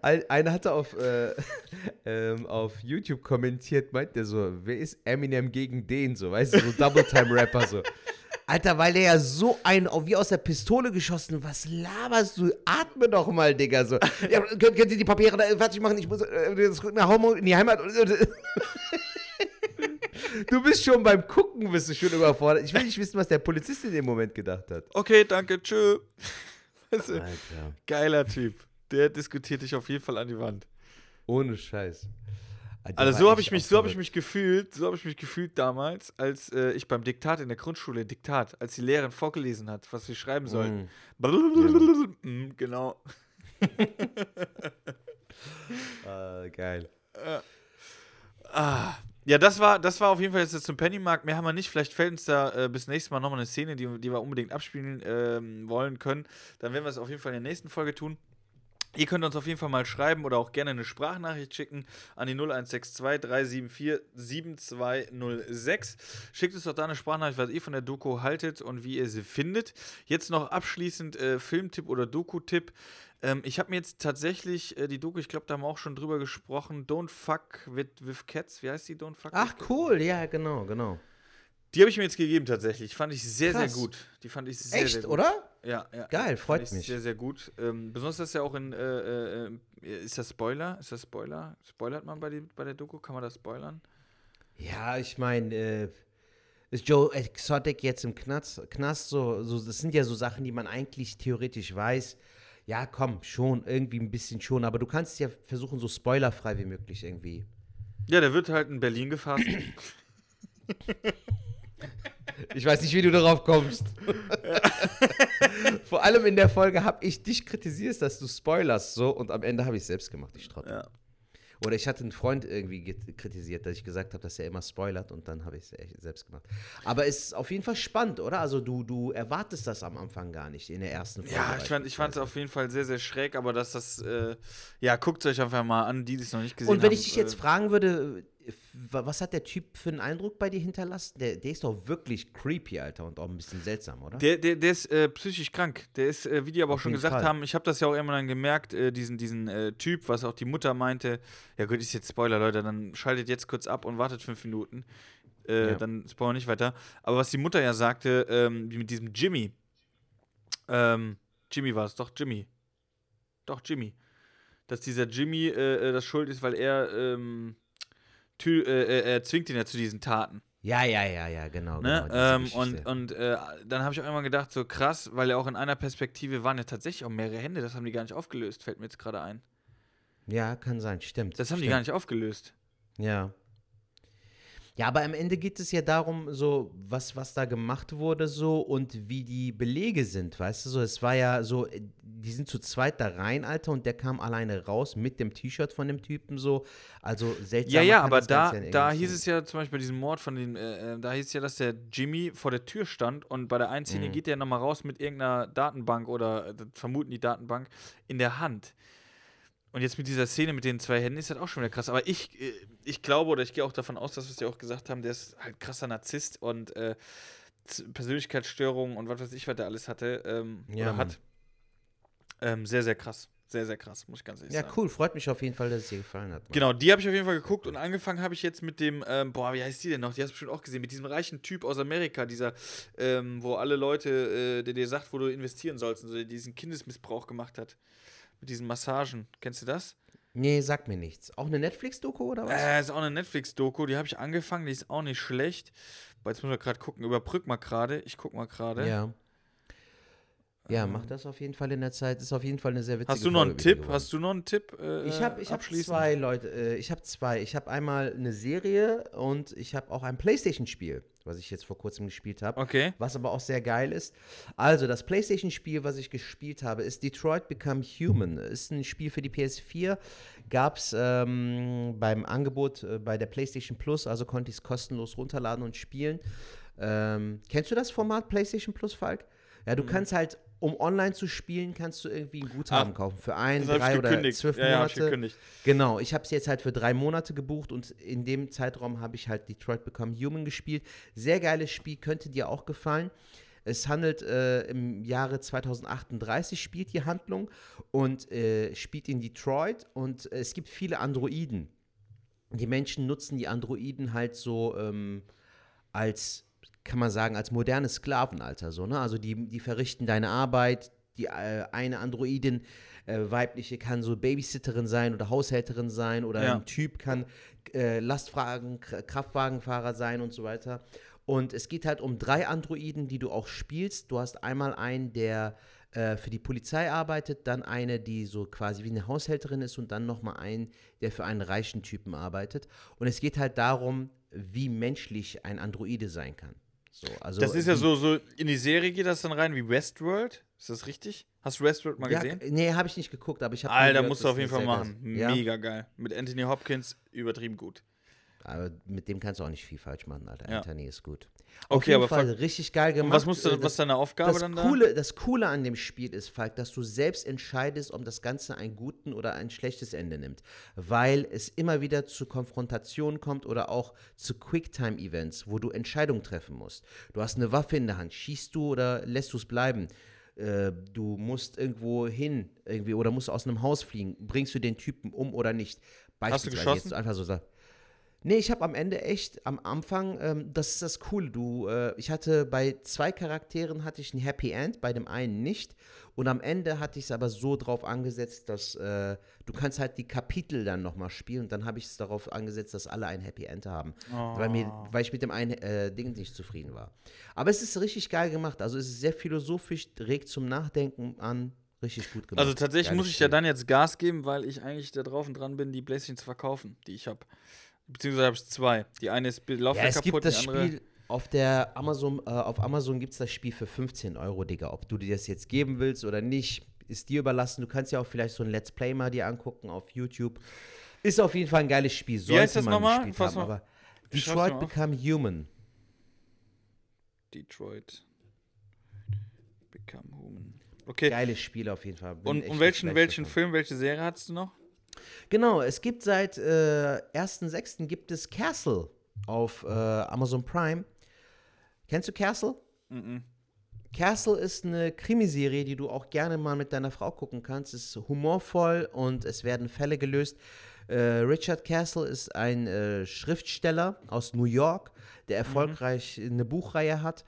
Ein, einer hatte auf, äh, ähm, auf YouTube kommentiert, meint der so, wer ist Eminem gegen den, so, weißt du, so Double-Time-Rapper, so. Alter, weil der ja so ein, oh, wie aus der Pistole geschossen, was laberst du? Atme doch mal, Digga, so. Ja, können, können Sie die Papiere da fertig machen? Ich muss äh, nach Hause in die Heimat. Du bist schon beim Gucken, bist du schon überfordert. Ich will nicht wissen, was der Polizist in dem Moment gedacht hat. Okay, danke, tschö. Du, Alter. Geiler Typ. Der diskutiert dich auf jeden Fall an die Wand. Ohne Scheiß. Der Also so habe ich mich, so habe ich mich gefühlt, so habe ich mich gefühlt damals, als äh, ich beim Diktat in der Grundschule Diktat, als die Lehrerin vorgelesen hat, was wir schreiben sollten. Mm, genau. Ah, geil. Ah, ja, das war, das war auf jeden Fall jetzt zum Pennymarkt. Mehr haben wir nicht. Vielleicht fällt uns da äh, bis nächstes Mal nochmal eine Szene, die, die wir unbedingt abspielen ähm, wollen können. Dann werden wir es auf jeden Fall in der nächsten Folge tun. Ihr könnt uns auf jeden Fall mal schreiben oder auch gerne eine Sprachnachricht schicken an die 0162 374 7206. Schickt uns doch da eine Sprachnachricht, was ihr von der Doku haltet und wie ihr sie findet. Jetzt noch abschließend äh, Filmtipp oder Doku-Tipp. Ähm, ich habe mir jetzt tatsächlich äh, die Doku, ich glaube, da haben wir auch schon drüber gesprochen, Don't Fuck with, with Cats. Wie heißt die? Don't Fuck Ach, cool, ja, genau, genau. Die habe ich mir jetzt gegeben tatsächlich. Fand ich sehr, Krass. sehr gut. Die fand ich sehr, Echt, sehr gut. oder? Ja, ja. Geil, freut mich. Sehr, sehr gut. Ähm, besonders das ja auch in, äh, äh, äh, ist das Spoiler? Ist das Spoiler? Spoilert man bei, die, bei der Doku? Kann man das spoilern? Ja, ich meine, äh, ist Joe Exotic jetzt im Knast, Knast so, so, das sind ja so Sachen, die man eigentlich theoretisch weiß. Ja, komm, schon, irgendwie ein bisschen schon, aber du kannst ja versuchen, so spoilerfrei wie möglich irgendwie. Ja, der wird halt in Berlin gefasst. Ich weiß nicht, wie du darauf kommst. Vor allem in der Folge habe ich dich kritisiert, dass du spoilerst so und am Ende habe ich es selbst gemacht, ich Trottel. Ja. Oder ich hatte einen Freund irgendwie kritisiert, dass ich gesagt habe, dass er immer spoilert und dann habe ich es selbst gemacht. Aber es ist auf jeden Fall spannend, oder? Also du, du erwartest das am Anfang gar nicht in der ersten Folge. Ja, ich fand es ich fand's auf jeden Fall sehr, sehr schräg, aber dass das, äh, ja, guckt euch einfach mal an, die es noch nicht gesehen haben. Und wenn ich dich jetzt äh, fragen würde, was hat der Typ für einen Eindruck bei dir hinterlassen? Der, der ist doch wirklich creepy, Alter, und auch ein bisschen seltsam, oder? Der, der, der ist äh, psychisch krank. Der ist, äh, wie die aber auch Auf schon gesagt Fall. haben, ich habe das ja auch immer dann gemerkt, äh, diesen, diesen äh, Typ, was auch die Mutter meinte. Ja, gut, ist jetzt Spoiler, Leute, dann schaltet jetzt kurz ab und wartet fünf Minuten. Äh, Ja. Dann spoilern wir nicht weiter. Aber was die Mutter ja sagte, ähm, wie mit diesem Jimmy. Ähm, Jimmy war es, doch, Jimmy. Doch, Jimmy. Dass dieser Jimmy äh, das schuld ist, weil er, ähm, tü- äh, äh, er zwingt ihn ja zu diesen Taten. Ja, ja, ja, ja, genau. Ne? genau ähm, und und äh, dann habe ich auch immer gedacht, so krass, weil ja auch in einer Perspektive waren ja tatsächlich auch mehrere Hände, das haben die gar nicht aufgelöst, fällt mir jetzt gerade ein. ja, kann sein, stimmt. Das haben die stimmt. gar nicht aufgelöst. Ja. Ja, aber am Ende geht es ja darum, so, was, was da gemacht wurde, so und wie die Belege sind, weißt du, so, es war ja so, äh, die sind zu zweit da rein, Alter, und der kam alleine raus mit dem T-Shirt von dem Typen, so, also seltsam. Ja, ja, aber da, da hieß es ja zum Beispiel bei diesem Mord von den, äh, äh, da hieß es ja, dass der Jimmy vor der Tür stand und bei der einen Szene Mhm. geht der nochmal raus mit irgendeiner Datenbank oder äh, vermuten die Datenbank in der Hand. Und jetzt mit dieser Szene mit den zwei Händen ist das auch schon wieder krass. Aber ich, äh, ich glaube oder ich gehe auch davon aus, dass wir es ja auch gesagt haben, der ist halt krasser Narzisst und äh, Persönlichkeitsstörungen und was weiß ich, was der alles hatte ähm, Ja, oder Mann. hat. Ähm, sehr, sehr krass. Sehr, sehr krass, muss ich ganz ehrlich Ja, sagen. cool, freut mich auf jeden Fall, dass es dir gefallen hat. Mann. Genau, die habe ich auf jeden Fall geguckt und angefangen habe ich jetzt mit dem, ähm, boah, wie heißt die denn noch? Die hast du bestimmt auch gesehen, mit diesem reichen Typ aus Amerika, dieser, ähm, wo alle Leute, äh, der dir sagt, wo du investieren sollst, und so, der diesen Kindesmissbrauch gemacht hat. Mit diesen Massagen. Kennst du das? Nee, sag mir nichts. Auch eine Netflix-Doku oder was? Äh, ist auch eine Netflix-Doku, die habe ich angefangen, die ist auch nicht schlecht. Aber jetzt müssen wir gerade gucken, überbrück mal gerade, ich guck mal gerade. Ja. Ja, mach das auf jeden Fall in der Zeit. Ist auf jeden Fall eine sehr witzige Hast du noch einen Tipp? geworden. Hast du noch einen Tipp? Äh, Ich habe ich hab zwei Leute. Äh, ich habe zwei. Ich habe einmal eine Serie und ich habe auch ein Playstation-Spiel. Was ich jetzt vor kurzem gespielt habe. Okay. Was aber auch sehr geil ist. Also, das PlayStation-Spiel, was ich gespielt habe, ist Detroit Become Human. Ist ein Spiel für die PS4. Gab es ähm, beim Angebot äh, bei der PlayStation Plus, also konnte ich es kostenlos runterladen und spielen. Ähm, kennst du das Format PlayStation Plus, Falk? Ja, du kannst halt, um online zu spielen, kannst du irgendwie ein Guthaben Ah, kaufen für ein, drei oder zwölf Ja, ja, hab ich Monate. Genau, ich habe es jetzt halt für drei Monate gebucht und in dem Zeitraum habe ich halt Detroit Become Human gespielt. Sehr geiles Spiel, könnte dir auch gefallen. Es handelt äh, im Jahre 2038 spielt die Handlung und äh, spielt in Detroit und es gibt viele Androiden. Die Menschen nutzen die Androiden halt so ähm, als, kann man sagen, als modernes Sklavenalter. So, ne? Also die, die verrichten deine Arbeit. Die äh, eine Androidin, äh, weibliche, kann so Babysitterin sein oder Haushälterin sein oder Ja. ein Typ kann äh, Lastwagen, Kraftwagenfahrer sein und so weiter. Und es geht halt um drei Androiden, die du auch spielst. Du hast einmal einen, der äh, für die Polizei arbeitet, dann eine, die so quasi wie eine Haushälterin ist und dann nochmal einen, der für einen reichen Typen arbeitet. Und es geht halt darum, wie menschlich ein Androide sein kann. So, also das ist ja so, so, in die Serie geht das dann rein wie Westworld. Ist das richtig? Hast du Westworld mal Ja, gesehen? Nee, habe ich nicht geguckt, aber ich habe. Alter, gehört, musst du auf jeden Fall machen. Ja? Mega geil. Mit Anthony Hopkins übertrieben gut. Aber mit dem kannst du auch nicht viel falsch machen, Alter. Ja. Anthony ist gut. Okay, Auf jeden aber Fall Falk- richtig geil Und gemacht. was musst du- Äh, was ist deine Aufgabe das dann da? Coole, Das Coole an dem Spiel ist, Falk, dass du selbst entscheidest, ob das Ganze einen guten oder ein schlechtes Ende nimmt. Weil es immer wieder zu Konfrontationen kommt oder auch zu Quicktime-Events, wo du Entscheidungen treffen musst. Du hast eine Waffe in der Hand. Schießt du oder lässt du es bleiben? Äh, du musst irgendwo hin irgendwie oder musst aus einem Haus fliegen. Bringst du den Typen um oder nicht? Hast du Beispielsweise geschossen? Jetzt einfach so sagen. Nee, ich habe am Ende echt, am Anfang, ähm, das ist das Coole, du, äh, ich hatte bei zwei Charakteren hatte ich ein Happy End, bei dem einen nicht. Und am Ende hatte ich es aber so drauf angesetzt, dass äh, du kannst halt die Kapitel dann nochmal spielen. Und dann habe ich es darauf angesetzt, dass alle ein Happy End haben. Weil, mir, Oh. weil ich mit dem einen äh, Ding nicht zufrieden war. Aber es ist richtig geil gemacht. Also es ist sehr philosophisch, regt zum Nachdenken an. Richtig gut gemacht. Also tatsächlich Geiles muss ich ja dann jetzt Gas geben, weil ich eigentlich da drauf und dran bin, die Playstation zu verkaufen, die ich habe. Beziehungsweise habe ich zwei. Die eine ist Laufwerk Ja, es kaputt, gibt das. Spiel auf der Amazon, äh, auf Amazon gibt es das Spiel für 15 Euro, Digga. Ob du dir das jetzt geben willst oder nicht, ist dir überlassen. Du kannst ja auch vielleicht so ein Let's Play mal dir angucken auf YouTube. Ist auf jeden Fall ein geiles Spiel. Wie heißt Sollte das nochmal? haben, aber Detroit. Become Human. Detroit. Become Human. Okay. Geiles Spiel auf jeden Fall. Bin Und, und welchen, welchen davon. Film, welche Serie hattest du noch? Genau, es gibt seit äh, 1.6. gibt es Castle auf äh, Amazon Prime. Kennst du Castle? Mhm. Castle ist eine Krimiserie, die du auch gerne mal mit deiner Frau gucken kannst. Es ist humorvoll und es werden Fälle gelöst. Äh, Richard Castle ist ein äh, Schriftsteller aus New York, der erfolgreich eine Buchreihe hat.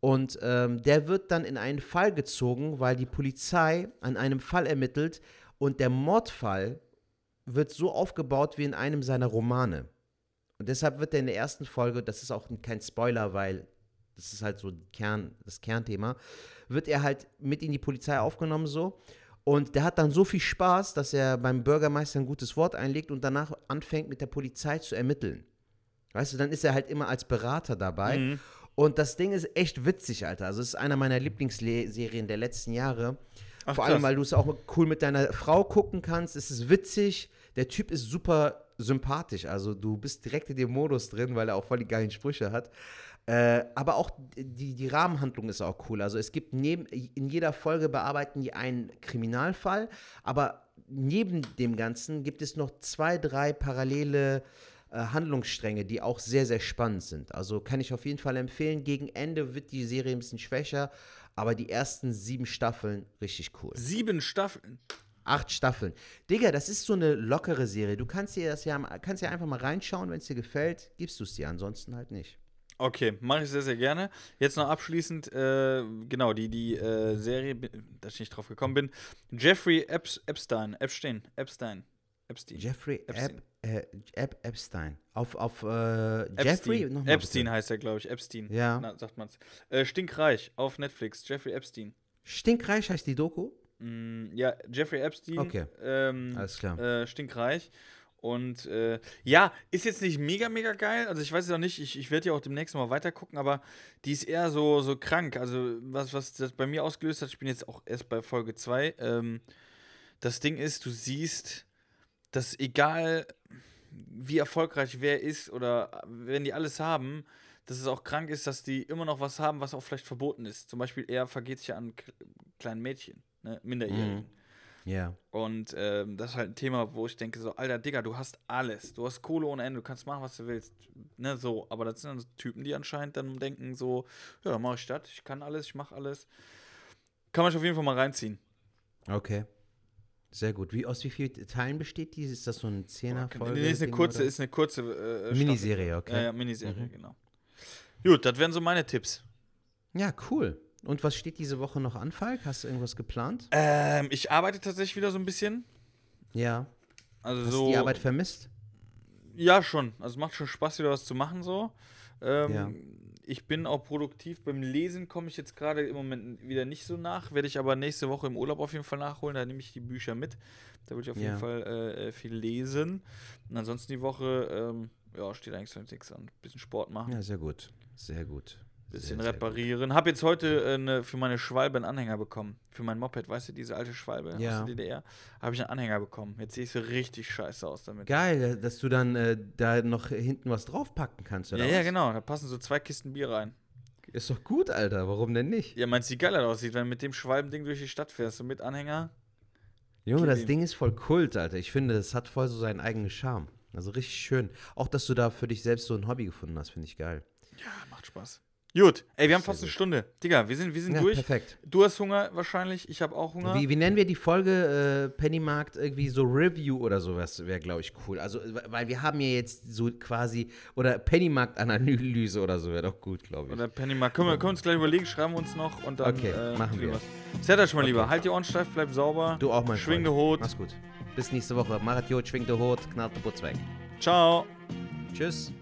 Und ähm, der wird dann in einen Fall gezogen, weil die Polizei an einem Fall ermittelt und der Mordfall wird so aufgebaut wie in einem seiner Romane. Und deshalb wird er in der ersten Folge, das ist auch kein Spoiler, weil das ist halt so Kern, das Kernthema, wird er halt mit in die Polizei aufgenommen so. Und der hat dann so viel Spaß, dass er beim Bürgermeister ein gutes Wort einlegt und danach anfängt mit der Polizei zu ermitteln. Weißt du, dann ist er halt immer als Berater dabei. Mhm. Und das Ding ist echt witzig, Alter. Also es ist einer meiner Lieblingsserien der letzten Jahre. Ach, Vor allem, krass. weil du es auch cool mit deiner Frau gucken kannst. Es ist witzig. Der Typ ist super sympathisch. Also du bist direkt in dem Modus drin, weil er auch voll die geilen Sprüche hat. Äh, aber auch die, die Rahmenhandlung ist auch cool. Also es gibt neben, in jeder Folge bearbeiten die einen Kriminalfall, aber neben dem Ganzen gibt es noch zwei, drei parallele äh, Handlungsstränge, die auch sehr, sehr spannend sind. Also kann ich auf jeden Fall empfehlen. Gegen Ende wird die Serie ein bisschen schwächer, aber die ersten sieben Staffeln richtig cool. Sieben Staffeln. Acht Staffeln. Digga, das ist so eine lockere Serie. Du kannst dir das ja, kannst ja einfach mal reinschauen, wenn es dir gefällt, gibst du es dir, ansonsten halt nicht. Okay, mache ich sehr, sehr gerne. Jetzt noch abschließend, äh, genau, die, die äh, Serie, dass ich nicht drauf gekommen bin. Jeffrey Epps, Epstein, Epstein, Epstein, Epstein. Jeffrey Epstein. Äh, Ep, Epstein. Auf, auf äh, Epstein. Jeffrey? Epstein bitte. heißt er, glaube ich. Epstein. Ja. Na, sagt man's. Äh, Stinkreich auf Netflix. Jeffrey Epstein. Stinkreich heißt die Doku? Mm, ja, Jeffrey Epstein. Okay. Ähm, Alles klar. Äh, stinkreich. Und äh, ja, ist jetzt nicht mega, mega geil. Also ich weiß es auch nicht, ich, ich werde ja auch demnächst mal weiter gucken, aber die ist eher so, so krank. Also was, was das bei mir ausgelöst hat, ich bin jetzt auch erst bei Folge 2. Ähm, das Ding ist, du siehst, dass egal wie erfolgreich wer ist oder wenn die alles haben, dass es auch krank ist, dass die immer noch was haben, was auch vielleicht verboten ist. Zum Beispiel, er vergeht sich an kleinen Mädchen, ne? Minderjährigen. Ja. Und ähm, das ist halt ein Thema, wo ich denke, so, Alter, Digga, du hast alles. Du hast Kohle ohne Ende, du kannst machen, was du willst. Ne, so. Aber das sind dann so Typen, die anscheinend dann denken, so, ja, dann mache ich das, ich kann alles, ich mache alles. Kann man sich auf jeden Fall mal reinziehen. Okay. Sehr gut. Wie, aus wie vielen Teilen besteht die? Ist das so ein Zehner-Folge? Nee, ist eine Ding, kurze, oder? ist eine kurze äh. Miniserie, okay. Ja, ja, Miniserie, Mhm. genau. Gut, das wären so meine Tipps. Ja, cool. Und was steht diese Woche noch an, Falk? Hast du irgendwas geplant? Ähm, ich arbeite tatsächlich wieder so ein bisschen. Ja. Also Hast so. du die Arbeit vermisst? Ja, schon. Also es macht schon Spaß, wieder was zu machen so. Ähm, Ja. Ich bin auch produktiv. Beim Lesen komme ich jetzt gerade im Moment wieder nicht so nach. Werde ich aber nächste Woche im Urlaub auf jeden Fall nachholen. Da nehme ich die Bücher mit. Da würde ich auf Ja. jeden Fall äh, äh, viel lesen. Und ansonsten die Woche, ähm, ja, steht eigentlich sonst nichts an. Bisschen Sport machen. Ja, sehr gut. Sehr gut. Bisschen sehr, sehr reparieren. Hab jetzt heute äh, ne, für meine Schwalbe einen Anhänger bekommen. Für mein Moped, weißt du, diese alte Schwalbe Ja. aus der DDR. Habe ich einen Anhänger bekommen. Jetzt sehe ich so richtig scheiße aus damit. Geil, dass du dann äh, da noch hinten was draufpacken kannst, oder Ja, ja, was? genau. Da passen so zwei Kisten Bier rein. Ist doch gut, Alter. Warum denn nicht? Ja, meinst du, wie geil das aussieht, wenn du mit dem Schwalbending durch die Stadt fährst, so mit Anhänger? Junge, das ihm. Ding ist voll Kult, Alter. Ich finde, das hat voll so seinen eigenen Charme. Also richtig schön. Auch, dass du da für dich selbst so ein Hobby gefunden hast, finde ich geil. Ja, macht Spaß. Gut, ey, wir haben Sehr fast eine gut. Stunde. Digga, wir sind, wir sind Ja, durch. perfekt. Du hast Hunger wahrscheinlich, ich habe auch Hunger. Wie, wie nennen wir die Folge äh, Pennymarkt irgendwie so Review oder sowas wäre, glaube ich, cool. Also, weil wir haben ja jetzt so quasi, oder Pennymarkt-Analyse oder so wäre doch gut, glaube ich. Oder Penny mal. Können wir, können wir uns gleich überlegen, schreiben wir uns noch und dann. Okay, äh, machen wir. euch mal lieber. Okay. Halt die Ohren steif, bleib sauber. Du auch mal. Schwing de Hut. Mach's gut. Bis nächste Woche. Machet Jod, schwingt der Hut, knallt der Putz weg. Ciao. Tschüss.